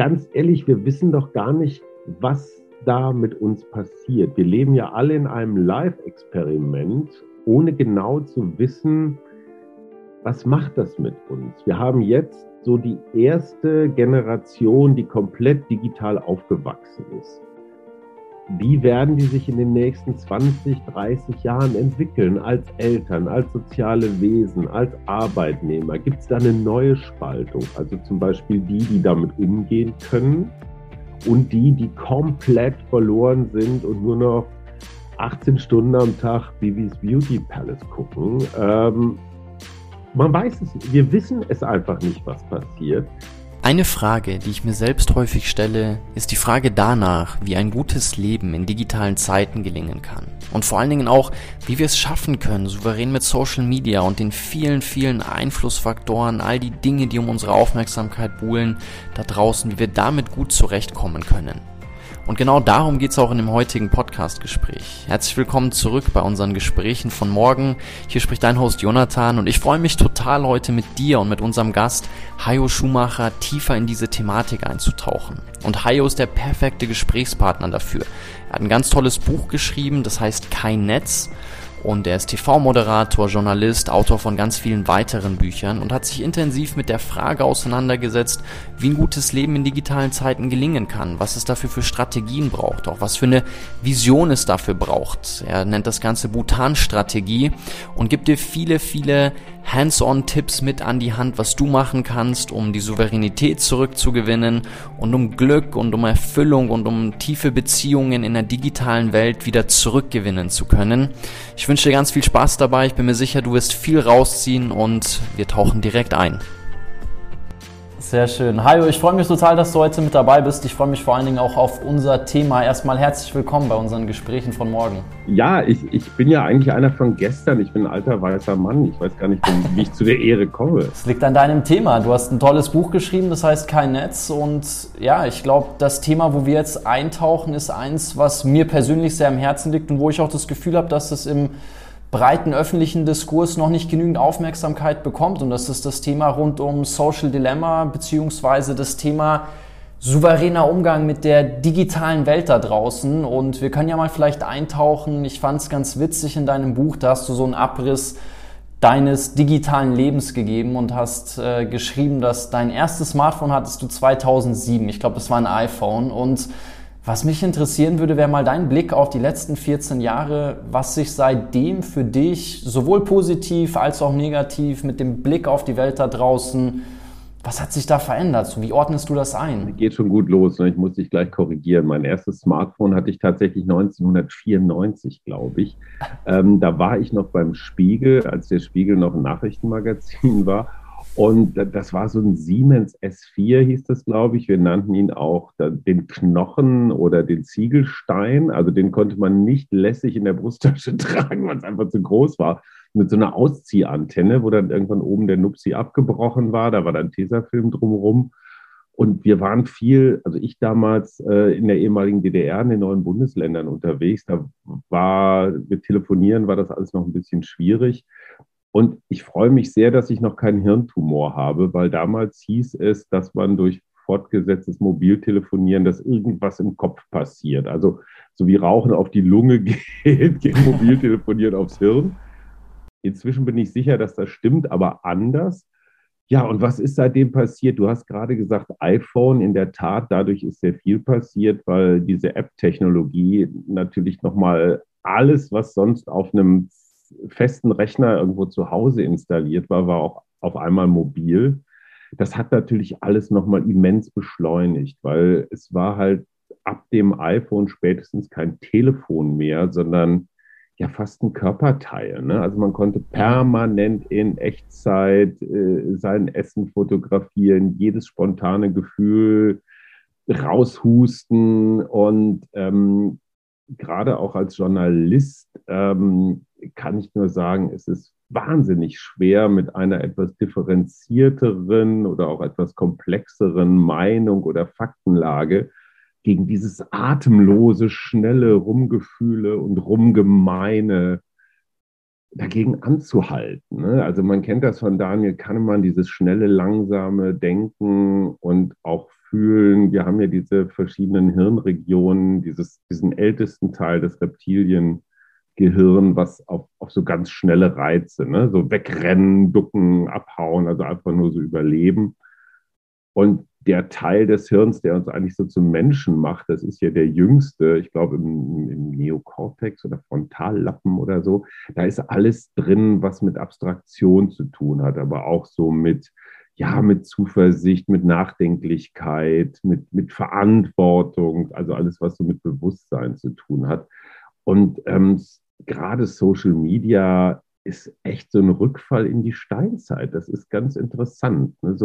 ganz ehrlich, wir wissen doch gar nicht, was da mit uns passiert. Wir leben ja alle in einem Live-Experiment, ohne genau zu wissen, was macht das mit uns. Wir haben jetzt so die erste Generation, die komplett digital aufgewachsen ist. Wie werden die sich in den nächsten 20, 30 Jahren entwickeln als Eltern, als soziale Wesen, als Arbeitnehmer? Gibt es da eine neue Spaltung? Also zum Beispiel die, die damit umgehen können und die, die komplett verloren sind und nur noch 18 Stunden am Tag Bibis Beauty Palace gucken. Ähm, man weiß es. Wir wissen es einfach nicht, was passiert. Eine Frage, die ich mir selbst häufig stelle, ist die Frage danach, wie ein gutes Leben in digitalen Zeiten gelingen kann. Und vor allen Dingen auch, wie wir es schaffen können, souverän mit Social Media und den vielen, vielen Einflussfaktoren, all die Dinge, die um unsere Aufmerksamkeit buhlen, da draußen, wie wir damit gut zurechtkommen können. Und genau darum geht es auch in dem heutigen Podcast-Gespräch. Herzlich willkommen zurück bei unseren Gesprächen von morgen. Hier spricht dein Host Jonathan und ich freue mich total heute mit dir und mit unserem Gast Hayo Schumacher tiefer in diese Thematik einzutauchen. Und Hayo ist der perfekte Gesprächspartner dafür. Er hat ein ganz tolles Buch geschrieben, das heißt Kein Netz und er ist TV-Moderator, Journalist, Autor von ganz vielen weiteren Büchern und hat sich intensiv mit der Frage auseinandergesetzt, wie ein gutes Leben in digitalen Zeiten gelingen kann, was es dafür für Strategien braucht, auch was für eine Vision es dafür braucht. Er nennt das Ganze Bhutan-Strategie und gibt dir viele, viele Hands-on-Tipps mit an die Hand, was du machen kannst, um die Souveränität zurückzugewinnen und um Glück und um Erfüllung und um tiefe Beziehungen in der digitalen Welt wieder zurückgewinnen zu können. Ich wünsche dir ganz viel Spaß dabei. Ich bin mir sicher, du wirst viel rausziehen und wir tauchen direkt ein. Sehr schön. Hajo, ich freue mich total, dass du heute mit dabei bist. Ich freue mich vor allen Dingen auch auf unser Thema. Erstmal herzlich willkommen bei unseren Gesprächen von morgen. Ja, ich, ich bin ja eigentlich einer von gestern. Ich bin ein alter weißer Mann. Ich weiß gar nicht, wie ich zu der Ehre komme. Es liegt an deinem Thema. Du hast ein tolles Buch geschrieben, das heißt Kein Netz. Und ja, ich glaube, das Thema, wo wir jetzt eintauchen, ist eins, was mir persönlich sehr am Herzen liegt und wo ich auch das Gefühl habe, dass es im breiten öffentlichen Diskurs noch nicht genügend Aufmerksamkeit bekommt. Und das ist das Thema rund um Social Dilemma beziehungsweise das Thema souveräner Umgang mit der digitalen Welt da draußen. Und wir können ja mal vielleicht eintauchen. Ich fand es ganz witzig in deinem Buch, da hast du so einen Abriss deines digitalen Lebens gegeben und hast äh, geschrieben, dass dein erstes Smartphone hattest du 2007. Ich glaube, das war ein iPhone und was mich interessieren würde, wäre mal dein Blick auf die letzten 14 Jahre, was sich seitdem für dich sowohl positiv als auch negativ mit dem Blick auf die Welt da draußen, was hat sich da verändert? Wie ordnest du das ein? Geht schon gut los. Ne? Ich muss dich gleich korrigieren. Mein erstes Smartphone hatte ich tatsächlich 1994, glaube ich. Ähm, da war ich noch beim Spiegel, als der Spiegel noch ein Nachrichtenmagazin war. Und das war so ein Siemens S4, hieß das, glaube ich. Wir nannten ihn auch den Knochen oder den Ziegelstein. Also den konnte man nicht lässig in der Brusttasche tragen, weil es einfach zu groß war. Mit so einer Ausziehantenne, wo dann irgendwann oben der Nupsi abgebrochen war. Da war dann Tesafilm drumherum. Und wir waren viel, also ich damals äh, in der ehemaligen DDR, in den neuen Bundesländern unterwegs. Da war mit Telefonieren war das alles noch ein bisschen schwierig. Und ich freue mich sehr, dass ich noch keinen Hirntumor habe, weil damals hieß es, dass man durch fortgesetztes Mobiltelefonieren, dass irgendwas im Kopf passiert. Also so wie Rauchen auf die Lunge geht, geht Mobiltelefonieren aufs Hirn. Inzwischen bin ich sicher, dass das stimmt, aber anders. Ja, und was ist seitdem passiert? Du hast gerade gesagt, iPhone, in der Tat, dadurch ist sehr viel passiert, weil diese App-Technologie natürlich nochmal alles, was sonst auf einem festen Rechner irgendwo zu Hause installiert war, war auch auf einmal mobil. Das hat natürlich alles nochmal immens beschleunigt, weil es war halt ab dem iPhone spätestens kein Telefon mehr, sondern ja fast ein Körperteil. Ne? Also man konnte permanent in Echtzeit äh, sein Essen fotografieren, jedes spontane Gefühl raushusten und ähm, gerade auch als Journalist ähm, kann ich nur sagen, es ist wahnsinnig schwer, mit einer etwas differenzierteren oder auch etwas komplexeren Meinung oder Faktenlage gegen dieses atemlose, schnelle Rumgefühle und Rumgemeine dagegen anzuhalten. Ne? Also man kennt das von Daniel Kahnemann, dieses schnelle, langsame Denken und auch fühlen. Wir haben ja diese verschiedenen Hirnregionen, dieses, diesen ältesten Teil des Reptiliengehirns, was auf, auf so ganz schnelle Reize, ne? so wegrennen, ducken, abhauen, also einfach nur so überleben. Und der Teil des Hirns, der uns eigentlich so zum Menschen macht, das ist ja der jüngste, ich glaube im, im Neokortex oder Frontallappen oder so, da ist alles drin, was mit Abstraktion zu tun hat, aber auch so mit, ja, mit Zuversicht, mit Nachdenklichkeit, mit, mit Verantwortung, also alles, was so mit Bewusstsein zu tun hat. Und ähm, gerade Social Media ist echt so ein Rückfall in die Steinzeit. Das ist ganz interessant. Ne?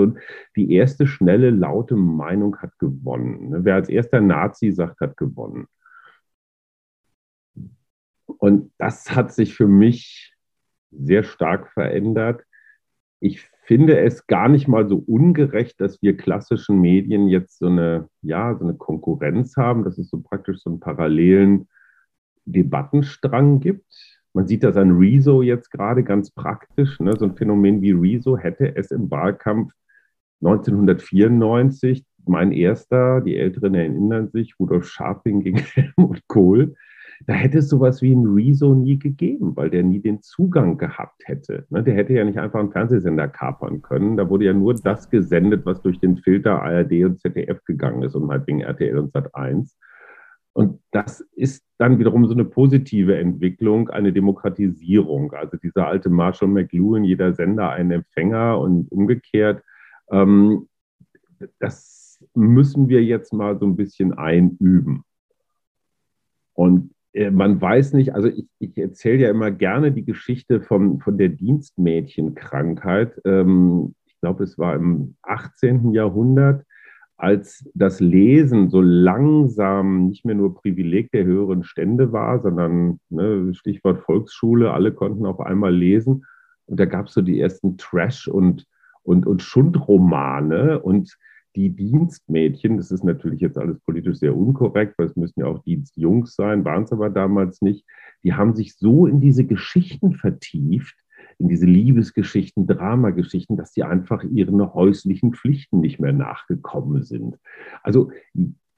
Die erste schnelle, laute Meinung hat gewonnen. Ne? Wer als erster Nazi sagt, hat gewonnen. Und das hat sich für mich sehr stark verändert. Ich finde es gar nicht mal so ungerecht, dass wir klassischen Medien jetzt so eine, ja, so eine Konkurrenz haben, dass es so praktisch so einen parallelen Debattenstrang gibt man sieht das an Rezo jetzt gerade ganz praktisch. Ne? So ein Phänomen wie Rezo hätte es im Wahlkampf 1994, mein erster, die Älteren erinnern sich, Rudolf Scharping gegen Helmut Kohl, da hätte es sowas wie ein Rezo nie gegeben, weil der nie den Zugang gehabt hätte. Ne? Der hätte ja nicht einfach einen Fernsehsender kapern können. Da wurde ja nur das gesendet, was durch den Filter ARD und ZDF gegangen ist und halt wegen RTL und Sat 1. Und das ist dann wiederum so eine positive Entwicklung, eine Demokratisierung. Also dieser alte Marshall McLuhan, jeder Sender ein Empfänger und umgekehrt. Ähm, das müssen wir jetzt mal so ein bisschen einüben. Und äh, man weiß nicht, also ich, ich erzähle ja immer gerne die Geschichte von, von der Dienstmädchenkrankheit. Ähm, ich glaube, es war im 18. Jahrhundert als das Lesen so langsam nicht mehr nur Privileg der höheren Stände war, sondern ne, Stichwort Volksschule, alle konnten auf einmal lesen. Und da gab es so die ersten Trash- und, und, und Schundromane und die Dienstmädchen, das ist natürlich jetzt alles politisch sehr unkorrekt, weil es müssen ja auch Dienstjungs sein, waren es aber damals nicht, die haben sich so in diese Geschichten vertieft, in diese Liebesgeschichten, Dramageschichten, dass sie einfach ihren häuslichen Pflichten nicht mehr nachgekommen sind. Also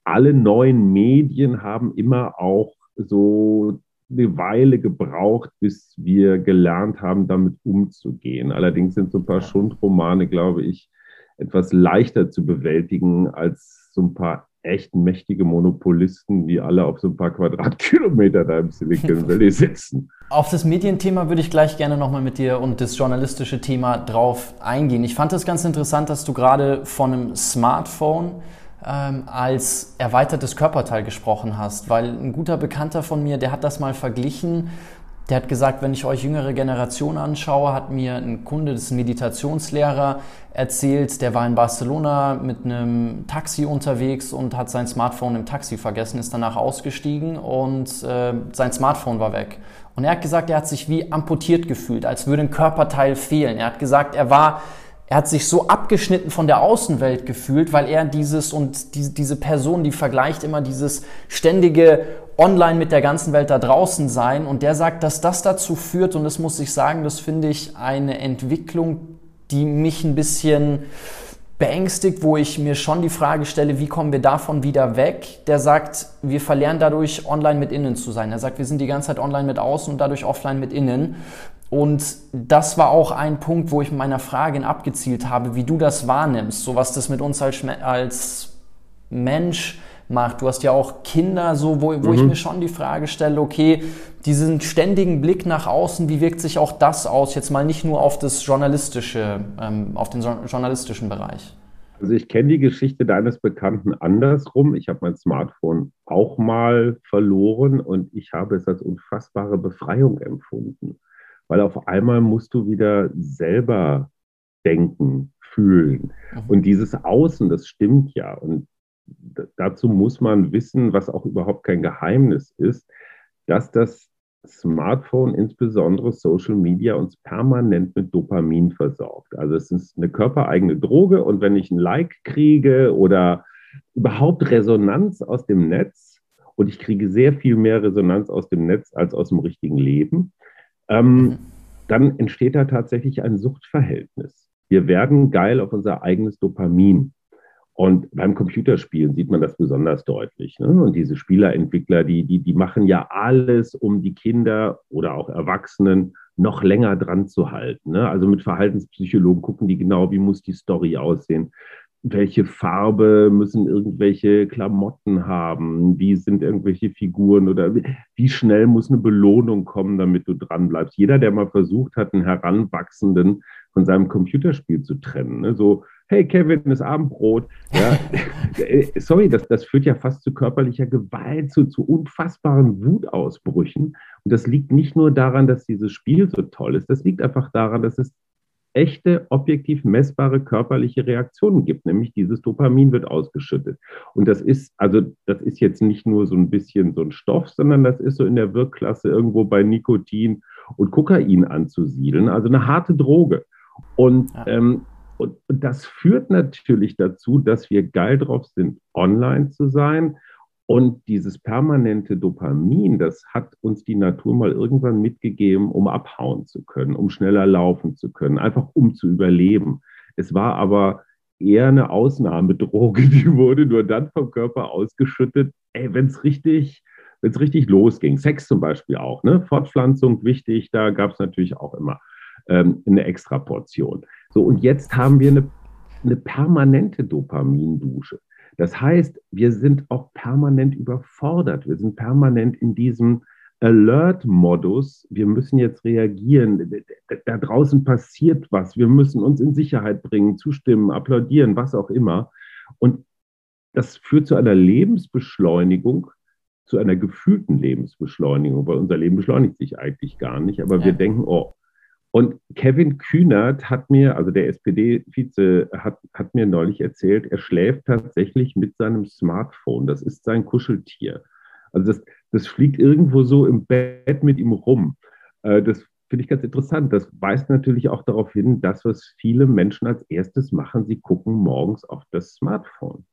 alle neuen Medien haben immer auch so eine Weile gebraucht, bis wir gelernt haben, damit umzugehen. Allerdings sind so ein paar Schundromane, glaube ich, etwas leichter zu bewältigen als so ein paar echt mächtige Monopolisten, die alle auf so ein paar Quadratkilometer da im Silicon Valley sitzen. Auf das Medienthema würde ich gleich gerne nochmal mit dir und das journalistische Thema drauf eingehen. Ich fand es ganz interessant, dass du gerade von einem Smartphone ähm, als erweitertes Körperteil gesprochen hast, weil ein guter Bekannter von mir, der hat das mal verglichen der hat gesagt, wenn ich euch jüngere Generation anschaue, hat mir ein Kunde, das ist ein Meditationslehrer, erzählt, der war in Barcelona mit einem Taxi unterwegs und hat sein Smartphone im Taxi vergessen, ist danach ausgestiegen und äh, sein Smartphone war weg. Und er hat gesagt, er hat sich wie amputiert gefühlt, als würde ein Körperteil fehlen. Er hat gesagt, er war er hat sich so abgeschnitten von der Außenwelt gefühlt, weil er dieses und die, diese Person, die vergleicht immer dieses ständige online mit der ganzen Welt da draußen sein. Und der sagt, dass das dazu führt, und das muss ich sagen, das finde ich eine Entwicklung, die mich ein bisschen beängstigt, wo ich mir schon die Frage stelle, wie kommen wir davon wieder weg? Der sagt, wir verlernen dadurch online mit innen zu sein. Er sagt, wir sind die ganze Zeit online mit außen und dadurch offline mit innen. Und das war auch ein Punkt, wo ich mit meiner Frage abgezielt habe, wie du das wahrnimmst, so was das mit uns als, als Mensch macht. Du hast ja auch Kinder, so wo, wo mhm. ich mir schon die Frage stelle, okay, diesen ständigen Blick nach außen, wie wirkt sich auch das aus? Jetzt mal nicht nur auf das journalistische, ähm, auf den journalistischen Bereich. Also ich kenne die Geschichte deines Bekannten andersrum. Ich habe mein Smartphone auch mal verloren und ich habe es als unfassbare Befreiung empfunden, weil auf einmal musst du wieder selber denken, fühlen. Mhm. Und dieses Außen, das stimmt ja. Und dazu muss man wissen, was auch überhaupt kein Geheimnis ist, dass das Smartphone, insbesondere Social Media, uns permanent mit Dopamin versorgt. Also es ist eine körpereigene Droge und wenn ich ein Like kriege oder überhaupt Resonanz aus dem Netz, und ich kriege sehr viel mehr Resonanz aus dem Netz als aus dem richtigen Leben, ähm, dann entsteht da tatsächlich ein Suchtverhältnis. Wir werden geil auf unser eigenes Dopamin. Und beim Computerspielen sieht man das besonders deutlich. Ne? Und diese Spielerentwickler, die, die, die machen ja alles, um die Kinder oder auch Erwachsenen noch länger dran zu halten. Ne? Also mit Verhaltenspsychologen gucken die genau, wie muss die Story aussehen, welche Farbe müssen irgendwelche Klamotten haben, wie sind irgendwelche Figuren oder wie schnell muss eine Belohnung kommen, damit du dran bleibst. Jeder, der mal versucht hat, einen Heranwachsenden von seinem Computerspiel zu trennen, ne? so, hey Kevin, das Abendbrot, ja, sorry, das, das führt ja fast zu körperlicher Gewalt, zu, zu unfassbaren Wutausbrüchen. Und das liegt nicht nur daran, dass dieses Spiel so toll ist, das liegt einfach daran, dass es echte, objektiv messbare körperliche Reaktionen gibt, nämlich dieses Dopamin wird ausgeschüttet. Und das ist, also das ist jetzt nicht nur so ein bisschen so ein Stoff, sondern das ist so in der Wirkklasse irgendwo bei Nikotin und Kokain anzusiedeln, also eine harte Droge. Und, ähm, und, und das führt natürlich dazu, dass wir geil drauf sind, online zu sein, und dieses permanente Dopamin, das hat uns die Natur mal irgendwann mitgegeben, um abhauen zu können, um schneller laufen zu können, einfach um zu überleben. Es war aber eher eine Ausnahmedroge, die wurde nur dann vom Körper ausgeschüttet, wenn es richtig, richtig losging. Sex zum Beispiel auch, ne? Fortpflanzung wichtig, da gab es natürlich auch immer ähm, eine extra Portion. So, und jetzt haben wir eine, eine permanente Dopamindusche. Das heißt, wir sind auch permanent überfordert. Wir sind permanent in diesem Alert-Modus. Wir müssen jetzt reagieren. Da draußen passiert was. Wir müssen uns in Sicherheit bringen, zustimmen, applaudieren, was auch immer. Und das führt zu einer Lebensbeschleunigung, zu einer gefühlten Lebensbeschleunigung, weil unser Leben beschleunigt sich eigentlich gar nicht. Aber ja. wir denken, oh, und Kevin Kühnert hat mir, also der SPD-Vize, hat, hat mir neulich erzählt, er schläft tatsächlich mit seinem Smartphone. Das ist sein Kuscheltier. Also das, das fliegt irgendwo so im Bett mit ihm rum. Äh, das finde ich ganz interessant. Das weist natürlich auch darauf hin, dass was viele Menschen als erstes machen, sie gucken morgens auf das Smartphone.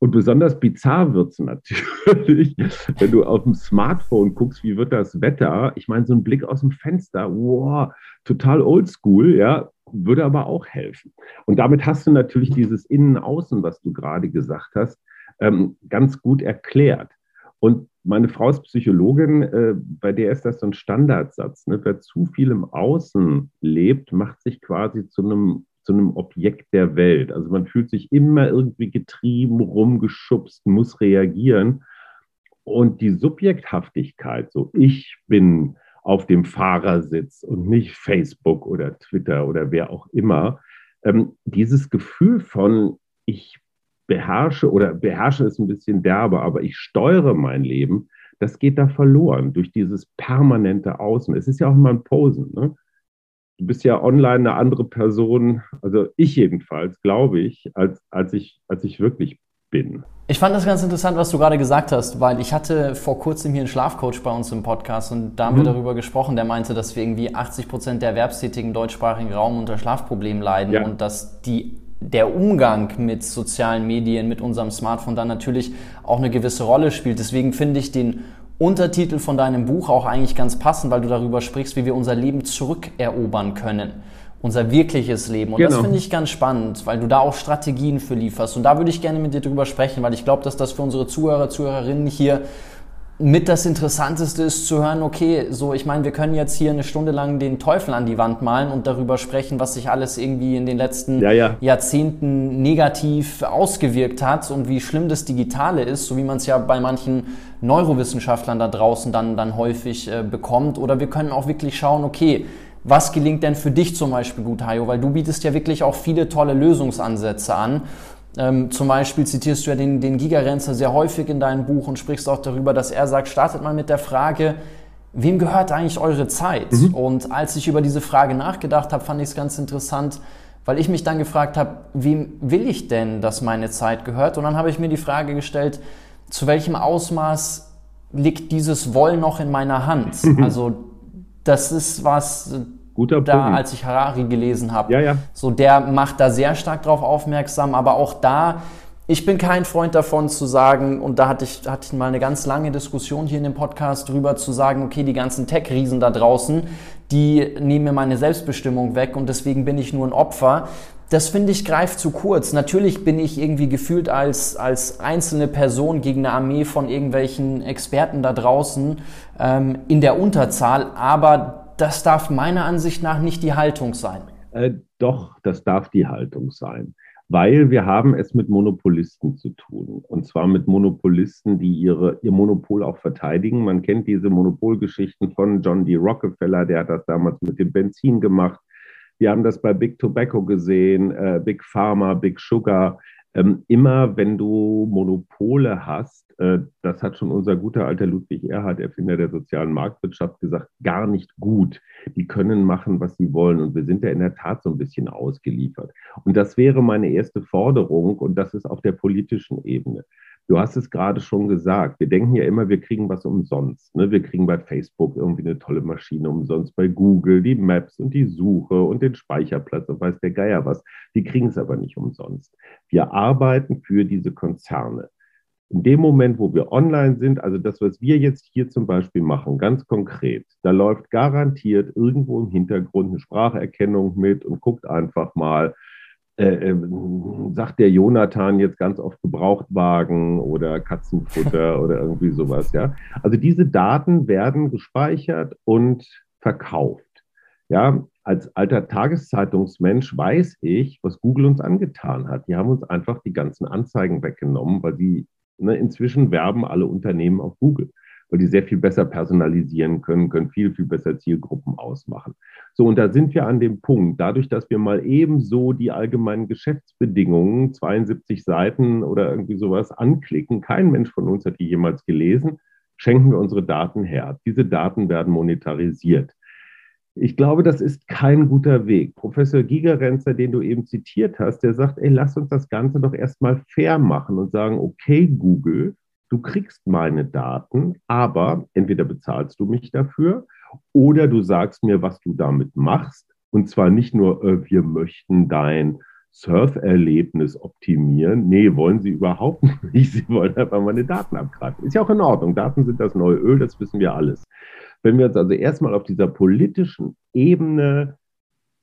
Und besonders bizarr wird es natürlich, wenn du auf dem Smartphone guckst, wie wird das Wetter? Ich meine, so ein Blick aus dem Fenster, wow, total oldschool, ja, würde aber auch helfen. Und damit hast du natürlich dieses Innen-Außen, was du gerade gesagt hast, ähm, ganz gut erklärt. Und meine Frau ist Psychologin, äh, bei der ist das so ein Standardsatz. Ne? Wer zu viel im Außen lebt, macht sich quasi zu einem zu einem Objekt der Welt. Also man fühlt sich immer irgendwie getrieben, rumgeschubst, muss reagieren. Und die Subjekthaftigkeit, so ich bin auf dem Fahrersitz und nicht Facebook oder Twitter oder wer auch immer, ähm, dieses Gefühl von ich beherrsche oder beherrsche ist ein bisschen derbe, aber ich steuere mein Leben, das geht da verloren durch dieses permanente Außen. Es ist ja auch immer ein Posen. Ne? Du bist ja online eine andere Person, also ich jedenfalls, glaube ich, als, als ich, als ich wirklich bin. Ich fand das ganz interessant, was du gerade gesagt hast, weil ich hatte vor kurzem hier einen Schlafcoach bei uns im Podcast und da haben mhm. wir darüber gesprochen, der meinte, dass wir irgendwie 80 Prozent der Erwerbstätigen deutschsprachigen Raum unter Schlafproblemen leiden ja. und dass die der Umgang mit sozialen Medien, mit unserem Smartphone dann natürlich auch eine gewisse Rolle spielt. Deswegen finde ich den Untertitel von deinem Buch auch eigentlich ganz passend, weil du darüber sprichst, wie wir unser Leben zurückerobern können. Unser wirkliches Leben. Und genau. das finde ich ganz spannend, weil du da auch Strategien für lieferst. Und da würde ich gerne mit dir drüber sprechen, weil ich glaube, dass das für unsere Zuhörer, Zuhörerinnen hier mit das Interessanteste ist zu hören, okay, so, ich meine, wir können jetzt hier eine Stunde lang den Teufel an die Wand malen und darüber sprechen, was sich alles irgendwie in den letzten ja, ja. Jahrzehnten negativ ausgewirkt hat und wie schlimm das Digitale ist, so wie man es ja bei manchen Neurowissenschaftlern da draußen dann, dann häufig äh, bekommt. Oder wir können auch wirklich schauen, okay, was gelingt denn für dich zum Beispiel gut, Hajo? Weil du bietest ja wirklich auch viele tolle Lösungsansätze an. Ähm, zum Beispiel zitierst du ja den, den Gigarenzer sehr häufig in deinem Buch und sprichst auch darüber, dass er sagt, startet mal mit der Frage, wem gehört eigentlich eure Zeit? Mhm. Und als ich über diese Frage nachgedacht habe, fand ich es ganz interessant, weil ich mich dann gefragt habe, wem will ich denn, dass meine Zeit gehört? Und dann habe ich mir die Frage gestellt, zu welchem Ausmaß liegt dieses Wollen noch in meiner Hand? Mhm. Also das ist was, Guter da, Punkt. als ich Harari gelesen habe. Ja, ja. So, der macht da sehr stark drauf aufmerksam, aber auch da, ich bin kein Freund davon zu sagen, und da hatte ich, hatte ich mal eine ganz lange Diskussion hier in dem Podcast drüber, zu sagen, okay, die ganzen Tech-Riesen da draußen, die nehmen mir meine Selbstbestimmung weg und deswegen bin ich nur ein Opfer. das finde ich greift zu kurz. Natürlich bin ich irgendwie gefühlt als, als einzelne Person gegen eine Armee von irgendwelchen Experten da draußen ähm, in der Unterzahl, aber das darf meiner Ansicht nach nicht die Haltung sein. Äh, doch, das darf die Haltung sein weil wir haben es mit Monopolisten zu tun. Und zwar mit Monopolisten, die ihre, ihr Monopol auch verteidigen. Man kennt diese Monopolgeschichten von John D. Rockefeller, der hat das damals mit dem Benzin gemacht. Wir haben das bei Big Tobacco gesehen, äh, Big Pharma, Big Sugar. Ähm, immer wenn du Monopole hast, äh, das hat schon unser guter alter Ludwig Erhard, Erfinder der sozialen Marktwirtschaft, gesagt, gar nicht gut. Die können machen, was sie wollen. Und wir sind ja in der Tat so ein bisschen ausgeliefert. Und das wäre meine erste Forderung. Und das ist auf der politischen Ebene. Du hast es gerade schon gesagt. Wir denken ja immer, wir kriegen was umsonst. Ne? Wir kriegen bei Facebook irgendwie eine tolle Maschine umsonst, bei Google die Maps und die Suche und den Speicherplatz und weiß der Geier was. Die kriegen es aber nicht umsonst. Wir arbeiten für diese Konzerne. In dem Moment, wo wir online sind, also das, was wir jetzt hier zum Beispiel machen, ganz konkret, da läuft garantiert irgendwo im Hintergrund eine Spracherkennung mit und guckt einfach mal, äh, äh, sagt der Jonathan jetzt ganz oft Gebrauchtwagen oder Katzenfutter oder irgendwie sowas, ja. Also diese Daten werden gespeichert und verkauft. Ja, als alter Tageszeitungsmensch weiß ich, was Google uns angetan hat. Die haben uns einfach die ganzen Anzeigen weggenommen, weil die Ne, inzwischen werben alle Unternehmen auf Google, weil die sehr viel besser personalisieren können, können viel, viel besser Zielgruppen ausmachen. So, und da sind wir an dem Punkt, dadurch, dass wir mal ebenso die allgemeinen Geschäftsbedingungen, 72 Seiten oder irgendwie sowas anklicken, kein Mensch von uns hat die jemals gelesen, schenken wir unsere Daten her. Diese Daten werden monetarisiert. Ich glaube, das ist kein guter Weg. Professor Gigerenzer, den du eben zitiert hast, der sagt, ey, lass uns das Ganze doch erstmal fair machen und sagen, okay, Google, du kriegst meine Daten, aber entweder bezahlst du mich dafür oder du sagst mir, was du damit machst. Und zwar nicht nur, äh, wir möchten dein Surferlebnis optimieren. Nee, wollen sie überhaupt nicht. Sie wollen einfach meine Daten abgreifen. Ist ja auch in Ordnung. Daten sind das neue Öl, das wissen wir alles. Wenn wir uns also erstmal auf dieser politischen Ebene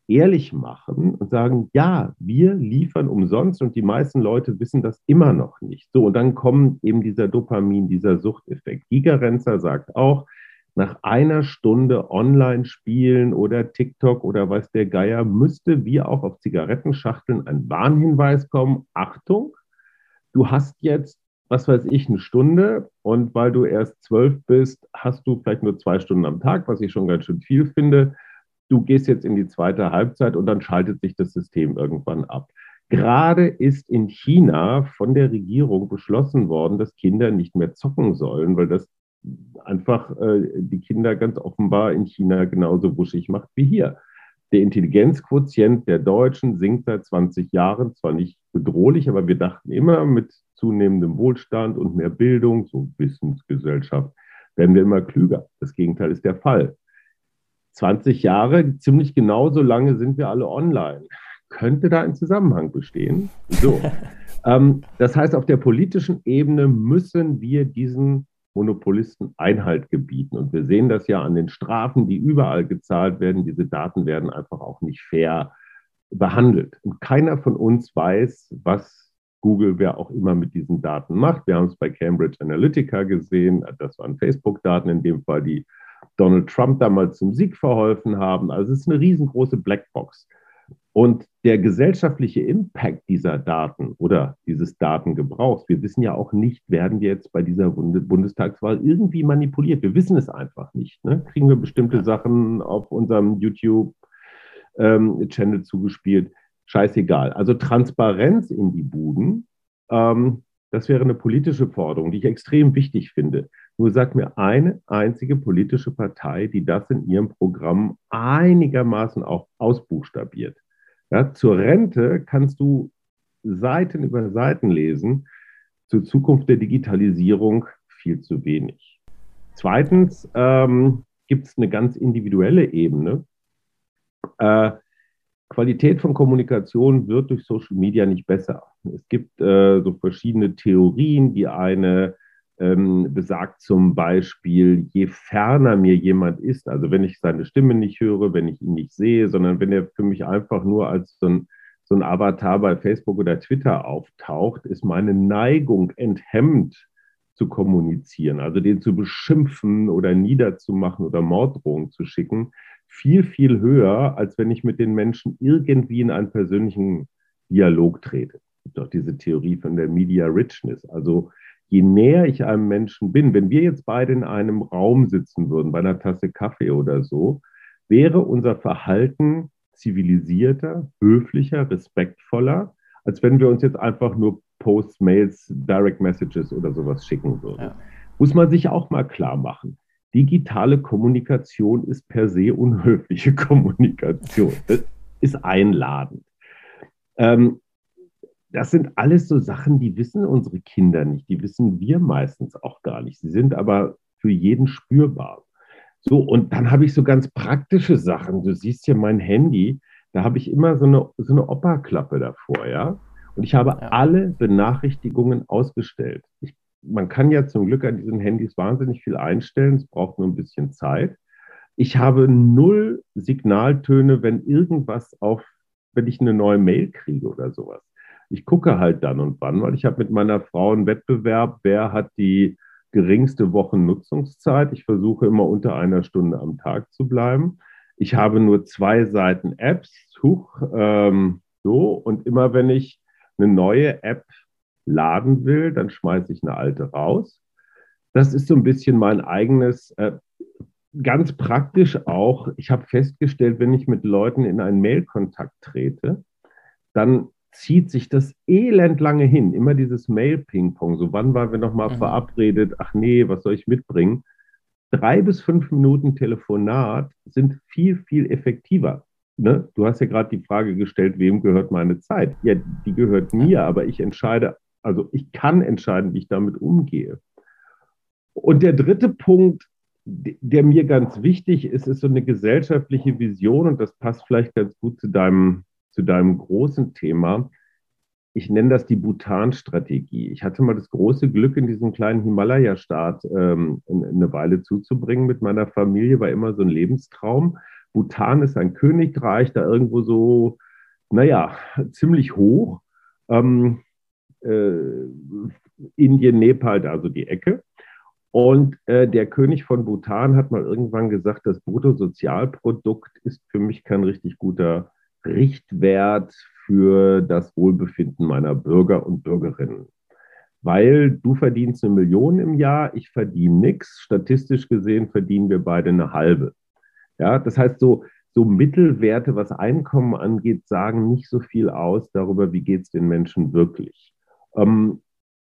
ehrlich machen und sagen, ja, wir liefern umsonst und die meisten Leute wissen das immer noch nicht. So, und dann kommt eben dieser Dopamin, dieser Suchteffekt. Gigerenzer sagt auch, nach einer Stunde Online-Spielen oder TikTok oder was der Geier müsste wie auch auf Zigarettenschachteln ein Warnhinweis kommen. Achtung, du hast jetzt was weiß ich, eine Stunde und weil du erst zwölf bist, hast du vielleicht nur zwei Stunden am Tag, was ich schon ganz schön viel finde. Du gehst jetzt in die zweite Halbzeit und dann schaltet sich das System irgendwann ab. Gerade ist in China von der Regierung beschlossen worden, dass Kinder nicht mehr zocken sollen, weil das einfach äh, die Kinder ganz offenbar in China genauso wuschig macht wie hier. Der Intelligenzquotient der Deutschen sinkt seit 20 Jahren, zwar nicht bedrohlich, aber wir dachten immer, mit zunehmendem Wohlstand und mehr Bildung, so Wissensgesellschaft, werden wir immer klüger. Das Gegenteil ist der Fall. 20 Jahre, ziemlich genau so lange sind wir alle online. Könnte da ein Zusammenhang bestehen? So. ähm, das heißt, auf der politischen Ebene müssen wir diesen Monopolisten Einhalt gebieten. Und wir sehen das ja an den Strafen, die überall gezahlt werden. Diese Daten werden einfach auch nicht fair behandelt. Und keiner von uns weiß, was Google, wer auch immer mit diesen Daten macht. Wir haben es bei Cambridge Analytica gesehen, das waren Facebook-Daten in dem Fall, die Donald Trump damals zum Sieg verholfen haben. Also es ist eine riesengroße Blackbox. Und der gesellschaftliche Impact dieser Daten oder dieses Datengebrauchs, wir wissen ja auch nicht, werden wir jetzt bei dieser Bundestagswahl irgendwie manipuliert. Wir wissen es einfach nicht. Ne? Kriegen wir bestimmte Sachen auf unserem YouTube-Channel ähm, zugespielt? scheißegal. Also Transparenz in die Buden, ähm, das wäre eine politische Forderung, die ich extrem wichtig finde. Nur sag mir eine einzige politische Partei, die das in ihrem Programm einigermaßen auch ausbuchstabiert. Ja, zur Rente kannst du Seiten über Seiten lesen, zur Zukunft der Digitalisierung viel zu wenig. Zweitens ähm, gibt es eine ganz individuelle Ebene. Äh, Qualität von Kommunikation wird durch Social Media nicht besser. Es gibt äh, so verschiedene Theorien. Die eine ähm, besagt zum Beispiel, je ferner mir jemand ist, also wenn ich seine Stimme nicht höre, wenn ich ihn nicht sehe, sondern wenn er für mich einfach nur als so ein so ein Avatar bei Facebook oder Twitter auftaucht, ist meine Neigung enthemmt zu kommunizieren, also den zu beschimpfen oder niederzumachen oder Morddrohungen zu schicken, viel, viel höher, als wenn ich mit den Menschen irgendwie in einen persönlichen Dialog trete. Auch diese Theorie von der Media Richness. Also je näher ich einem Menschen bin, wenn wir jetzt beide in einem Raum sitzen würden, bei einer Tasse Kaffee oder so, wäre unser Verhalten zivilisierter, höflicher, respektvoller, als wenn wir uns jetzt einfach nur Posts, Mails, Direct Messages oder sowas schicken würden. Ja. Muss man sich auch mal klar machen. Digitale Kommunikation ist per se unhöfliche Kommunikation. Das ist einladend. Ähm, das sind alles so Sachen, die wissen unsere Kinder nicht. Die wissen wir meistens auch gar nicht. Sie sind aber für jeden spürbar. So, und dann habe ich so ganz praktische Sachen. Du siehst hier mein Handy, da habe ich immer so eine, so eine Operklappe davor, ja. Und ich habe ja. alle Benachrichtigungen ausgestellt. Ich, man kann ja zum Glück an diesen Handys wahnsinnig viel einstellen. Es braucht nur ein bisschen Zeit. Ich habe null Signaltöne, wenn irgendwas auf, wenn ich eine neue Mail kriege oder sowas. Ich gucke halt dann und wann, weil ich habe mit meiner Frau einen Wettbewerb, wer hat die geringste Wochennutzungszeit. Ich versuche immer unter einer Stunde am Tag zu bleiben. Ich habe nur zwei Seiten Apps, huch, ähm, so, und immer wenn ich eine neue App laden will, dann schmeiße ich eine alte raus. Das ist so ein bisschen mein eigenes, äh, ganz praktisch auch. Ich habe festgestellt, wenn ich mit Leuten in einen Mailkontakt trete, dann zieht sich das elend lange hin. Immer dieses Mail-Ping-Pong. So, wann waren wir nochmal mhm. verabredet? Ach nee, was soll ich mitbringen? Drei bis fünf Minuten Telefonat sind viel, viel effektiver. Ne? Du hast ja gerade die Frage gestellt, wem gehört meine Zeit? Ja, die gehört mir, aber ich entscheide, also ich kann entscheiden, wie ich damit umgehe. Und der dritte Punkt, der mir ganz wichtig ist, ist so eine gesellschaftliche Vision und das passt vielleicht ganz gut zu deinem zu deinem großen Thema. Ich nenne das die Bhutan-Strategie. Ich hatte mal das große Glück, in diesem kleinen Himalaya-Staat ähm, eine Weile zuzubringen mit meiner Familie, war immer so ein Lebenstraum. Bhutan ist ein Königreich, da irgendwo so, naja, ziemlich hoch. Ähm, äh, Indien, Nepal, also die Ecke. Und äh, der König von Bhutan hat mal irgendwann gesagt, das Bruttosozialprodukt ist für mich kein richtig guter Richtwert für das Wohlbefinden meiner Bürger und Bürgerinnen. Weil du verdienst eine Million im Jahr, ich verdiene nichts. Statistisch gesehen verdienen wir beide eine halbe. Ja, das heißt, so, so Mittelwerte, was Einkommen angeht, sagen nicht so viel aus darüber, wie geht es den Menschen wirklich. Ähm,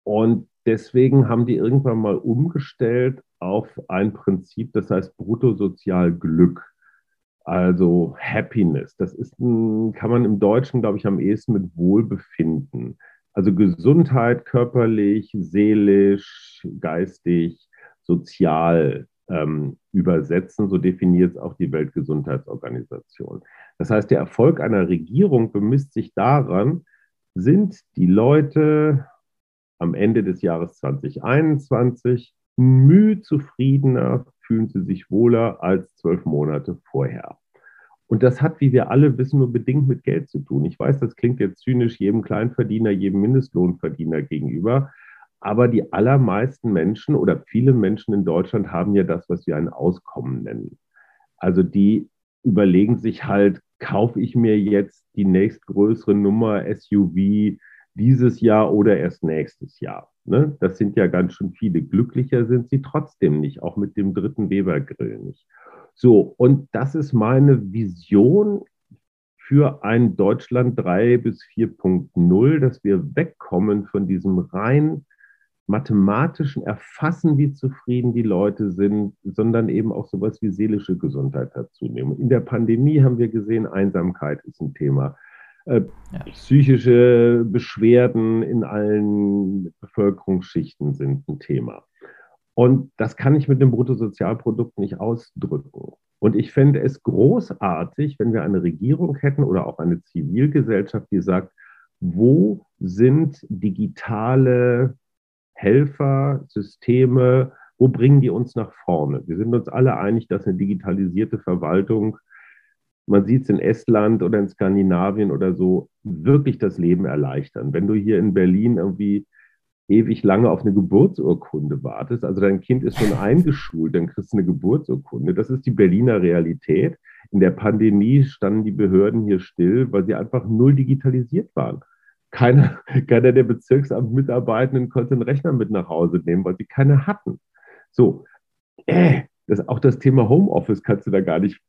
und deswegen haben die irgendwann mal umgestellt auf ein Prinzip, das heißt Bruttosozialglück. Also Happiness, das ist ein, kann man im Deutschen, glaube ich, am ehesten mit Wohlbefinden. Also Gesundheit körperlich, seelisch, geistig, sozial ähm, übersetzen. So definiert es auch die Weltgesundheitsorganisation. Das heißt, der Erfolg einer Regierung bemisst sich daran, sind die Leute am Ende des Jahres 2021 müh zufriedener, fühlen sie sich wohler als zwölf Monate vorher. Und das hat, wie wir alle wissen, nur bedingt mit Geld zu tun. Ich weiß, das klingt jetzt zynisch jedem Kleinverdiener, jedem Mindestlohnverdiener gegenüber. Aber die allermeisten Menschen oder viele Menschen in Deutschland haben ja das, was wir ein Auskommen nennen. Also die überlegen sich halt, kaufe ich mir jetzt die nächstgrößere Nummer SUV dieses Jahr oder erst nächstes Jahr. Ne? Das sind ja ganz schön viele. Glücklicher sind sie trotzdem nicht, auch mit dem dritten Weber-Grill nicht. So, und das ist meine Vision für ein Deutschland 3 bis 4.0, dass wir wegkommen von diesem rein mathematischen Erfassen, wie zufrieden die Leute sind, sondern eben auch sowas wie seelische Gesundheit dazu nehmen. In der Pandemie haben wir gesehen, Einsamkeit ist ein Thema. Äh, ja. Psychische Beschwerden in allen Bevölkerungsschichten sind ein Thema. Und das kann ich mit dem Bruttosozialprodukt nicht ausdrücken. Und ich fände es großartig, wenn wir eine Regierung hätten oder auch eine Zivilgesellschaft, die sagt, wo sind digitale Helfer, Systeme, wo bringen die uns nach vorne? Wir sind uns alle einig, dass eine digitalisierte Verwaltung man sieht es in Estland oder in Skandinavien oder so, wirklich das Leben erleichtern. Wenn du hier in Berlin irgendwie ewig lange auf eine Geburtsurkunde wartest, also dein Kind ist schon eingeschult, dann kriegst du eine Geburtsurkunde. Das ist die Berliner Realität. In der Pandemie standen die Behörden hier still, weil sie einfach null digitalisiert waren. Keiner, keiner der Bezirksamtmitarbeitenden konnte einen Rechner mit nach Hause nehmen, weil sie keine hatten. So, äh, das, auch das Thema Homeoffice kannst du da gar nicht,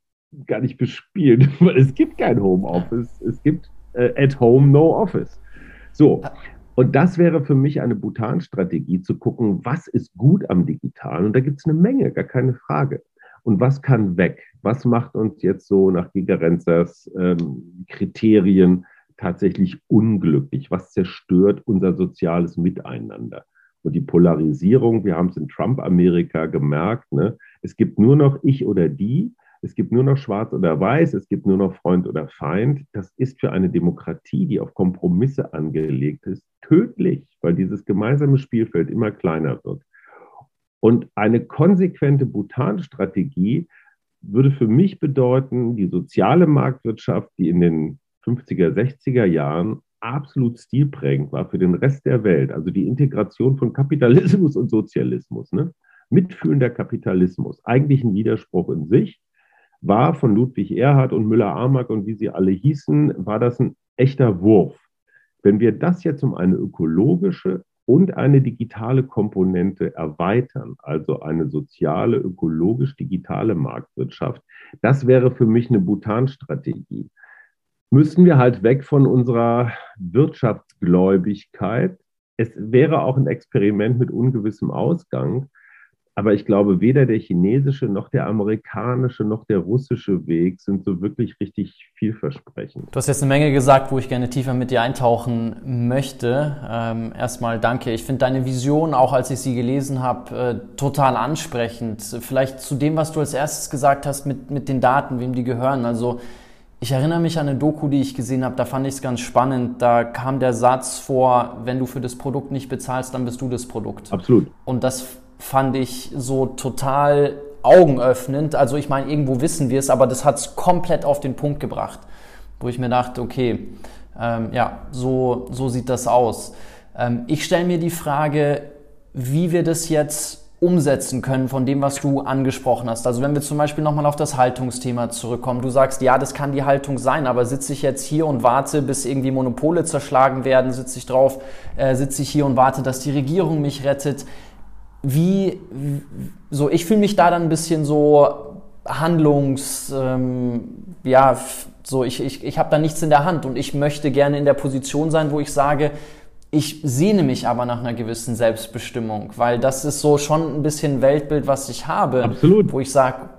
gar nicht bespielen, weil es gibt kein Homeoffice. Es gibt äh, at home no office. So, und das wäre für mich eine Bhutan-Strategie, zu gucken, was ist gut am Digitalen. Und da gibt es eine Menge, gar keine Frage. Und was kann weg? Was macht uns jetzt so nach Gigerenzers ähm, Kriterien tatsächlich unglücklich? Was zerstört unser soziales Miteinander? Und die Polarisierung, wir haben es in Trump-Amerika gemerkt, ne? es gibt nur noch ich oder die es gibt nur noch Schwarz oder Weiß, es gibt nur noch Freund oder Feind. Das ist für eine Demokratie, die auf Kompromisse angelegt ist, tödlich, weil dieses gemeinsame Spielfeld immer kleiner wird. Und eine konsequente Bhutan-Strategie würde für mich bedeuten, die soziale Marktwirtschaft, die in den 50er, 60er Jahren absolut stilprägend war für den Rest der Welt, also die Integration von Kapitalismus und Sozialismus, ne? mitfühlender Kapitalismus, eigentlich ein Widerspruch in sich, war von Ludwig Erhard und Müller-Armack und wie sie alle hießen, war das ein echter Wurf. Wenn wir das jetzt um eine ökologische und eine digitale Komponente erweitern, also eine soziale, ökologisch-digitale Marktwirtschaft, das wäre für mich eine Bhutan-Strategie. Müssen wir halt weg von unserer Wirtschaftsgläubigkeit. Es wäre auch ein Experiment mit ungewissem Ausgang, aber ich glaube, weder der chinesische noch der amerikanische noch der russische Weg sind so wirklich richtig vielversprechend. Du hast jetzt eine Menge gesagt, wo ich gerne tiefer mit dir eintauchen möchte. Ähm, erstmal danke. Ich finde deine Vision, auch als ich sie gelesen habe, äh, total ansprechend. Vielleicht zu dem, was du als erstes gesagt hast mit, mit den Daten, wem die gehören. Also ich erinnere mich an eine Doku, die ich gesehen habe, da fand ich es ganz spannend. Da kam der Satz vor, wenn du für das Produkt nicht bezahlst, dann bist du das Produkt. Absolut. Und das fand ich so total augenöffnend. Also ich meine, irgendwo wissen wir es, aber das hat es komplett auf den Punkt gebracht, wo ich mir dachte, okay, ähm, ja, so, so sieht das aus. Ähm, ich stelle mir die Frage, wie wir das jetzt umsetzen können von dem, was du angesprochen hast. Also wenn wir zum Beispiel nochmal auf das Haltungsthema zurückkommen. Du sagst, ja, das kann die Haltung sein, aber sitze ich jetzt hier und warte, bis irgendwie Monopole zerschlagen werden, sitze ich drauf, äh, sitze ich hier und warte, dass die Regierung mich rettet wie, so, ich fühle mich da dann ein bisschen so handlungs, ähm, ja, so, ich, ich, ich habe da nichts in der Hand und ich möchte gerne in der Position sein, wo ich sage, ich sehne mich aber nach einer gewissen Selbstbestimmung, weil das ist so schon ein bisschen Weltbild, was ich habe, Absolut. wo ich sage,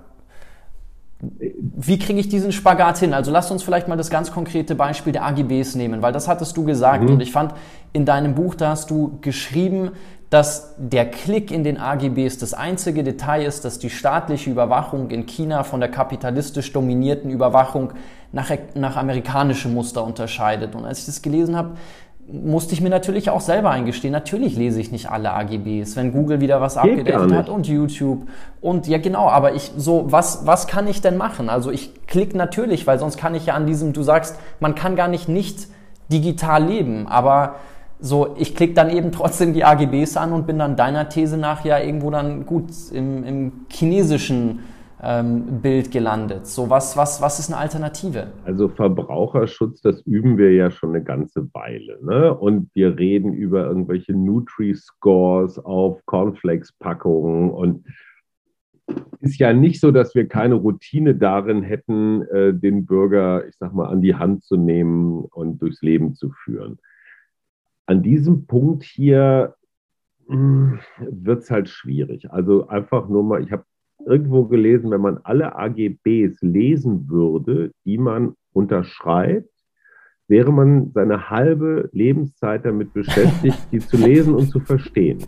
wie kriege ich diesen Spagat hin? Also lass uns vielleicht mal das ganz konkrete Beispiel der AGBs nehmen, weil das hattest du gesagt mhm. und ich fand in deinem Buch, da hast du geschrieben, dass der Klick in den AGBs das einzige Detail ist, dass die staatliche Überwachung in China von der kapitalistisch dominierten Überwachung nach, nach amerikanischem Muster unterscheidet. Und als ich das gelesen habe, musste ich mir natürlich auch selber eingestehen, natürlich lese ich nicht alle AGBs, wenn Google wieder was abgedatet hat und YouTube und ja genau, aber ich so, was, was kann ich denn machen? Also ich klicke natürlich, weil sonst kann ich ja an diesem, du sagst, man kann gar nicht nicht digital leben, aber so, ich klicke dann eben trotzdem die AGBs an und bin dann deiner These nach ja irgendwo dann gut im, im chinesischen ähm, Bild gelandet. So, was, was, was ist eine Alternative? Also Verbraucherschutz, das üben wir ja schon eine ganze Weile. Ne? Und wir reden über irgendwelche Nutri-Scores auf Cornflakes-Packungen und ist ja nicht so, dass wir keine Routine darin hätten, äh, den Bürger, ich sag mal, an die Hand zu nehmen und durchs Leben zu führen an diesem Punkt hier hm, wird es halt schwierig. Also einfach nur mal, ich habe irgendwo gelesen, wenn man alle AGBs lesen würde, die man unterschreibt, wäre man seine halbe Lebenszeit damit beschäftigt, die zu lesen und zu verstehen.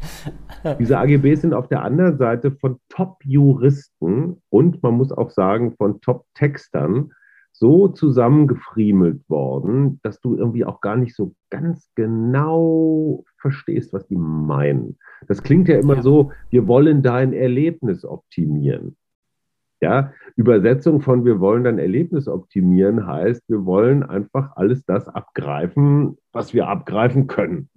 Diese AGBs sind auf der anderen Seite von Top-Juristen und man muss auch sagen von Top-Textern so zusammengefriemelt worden, dass du irgendwie auch gar nicht so ganz genau verstehst, was die meinen. Das klingt ja immer ja. so, wir wollen dein Erlebnis optimieren. Ja, Übersetzung von wir wollen dann Erlebnis optimieren heißt, wir wollen einfach alles das abgreifen, was wir abgreifen können.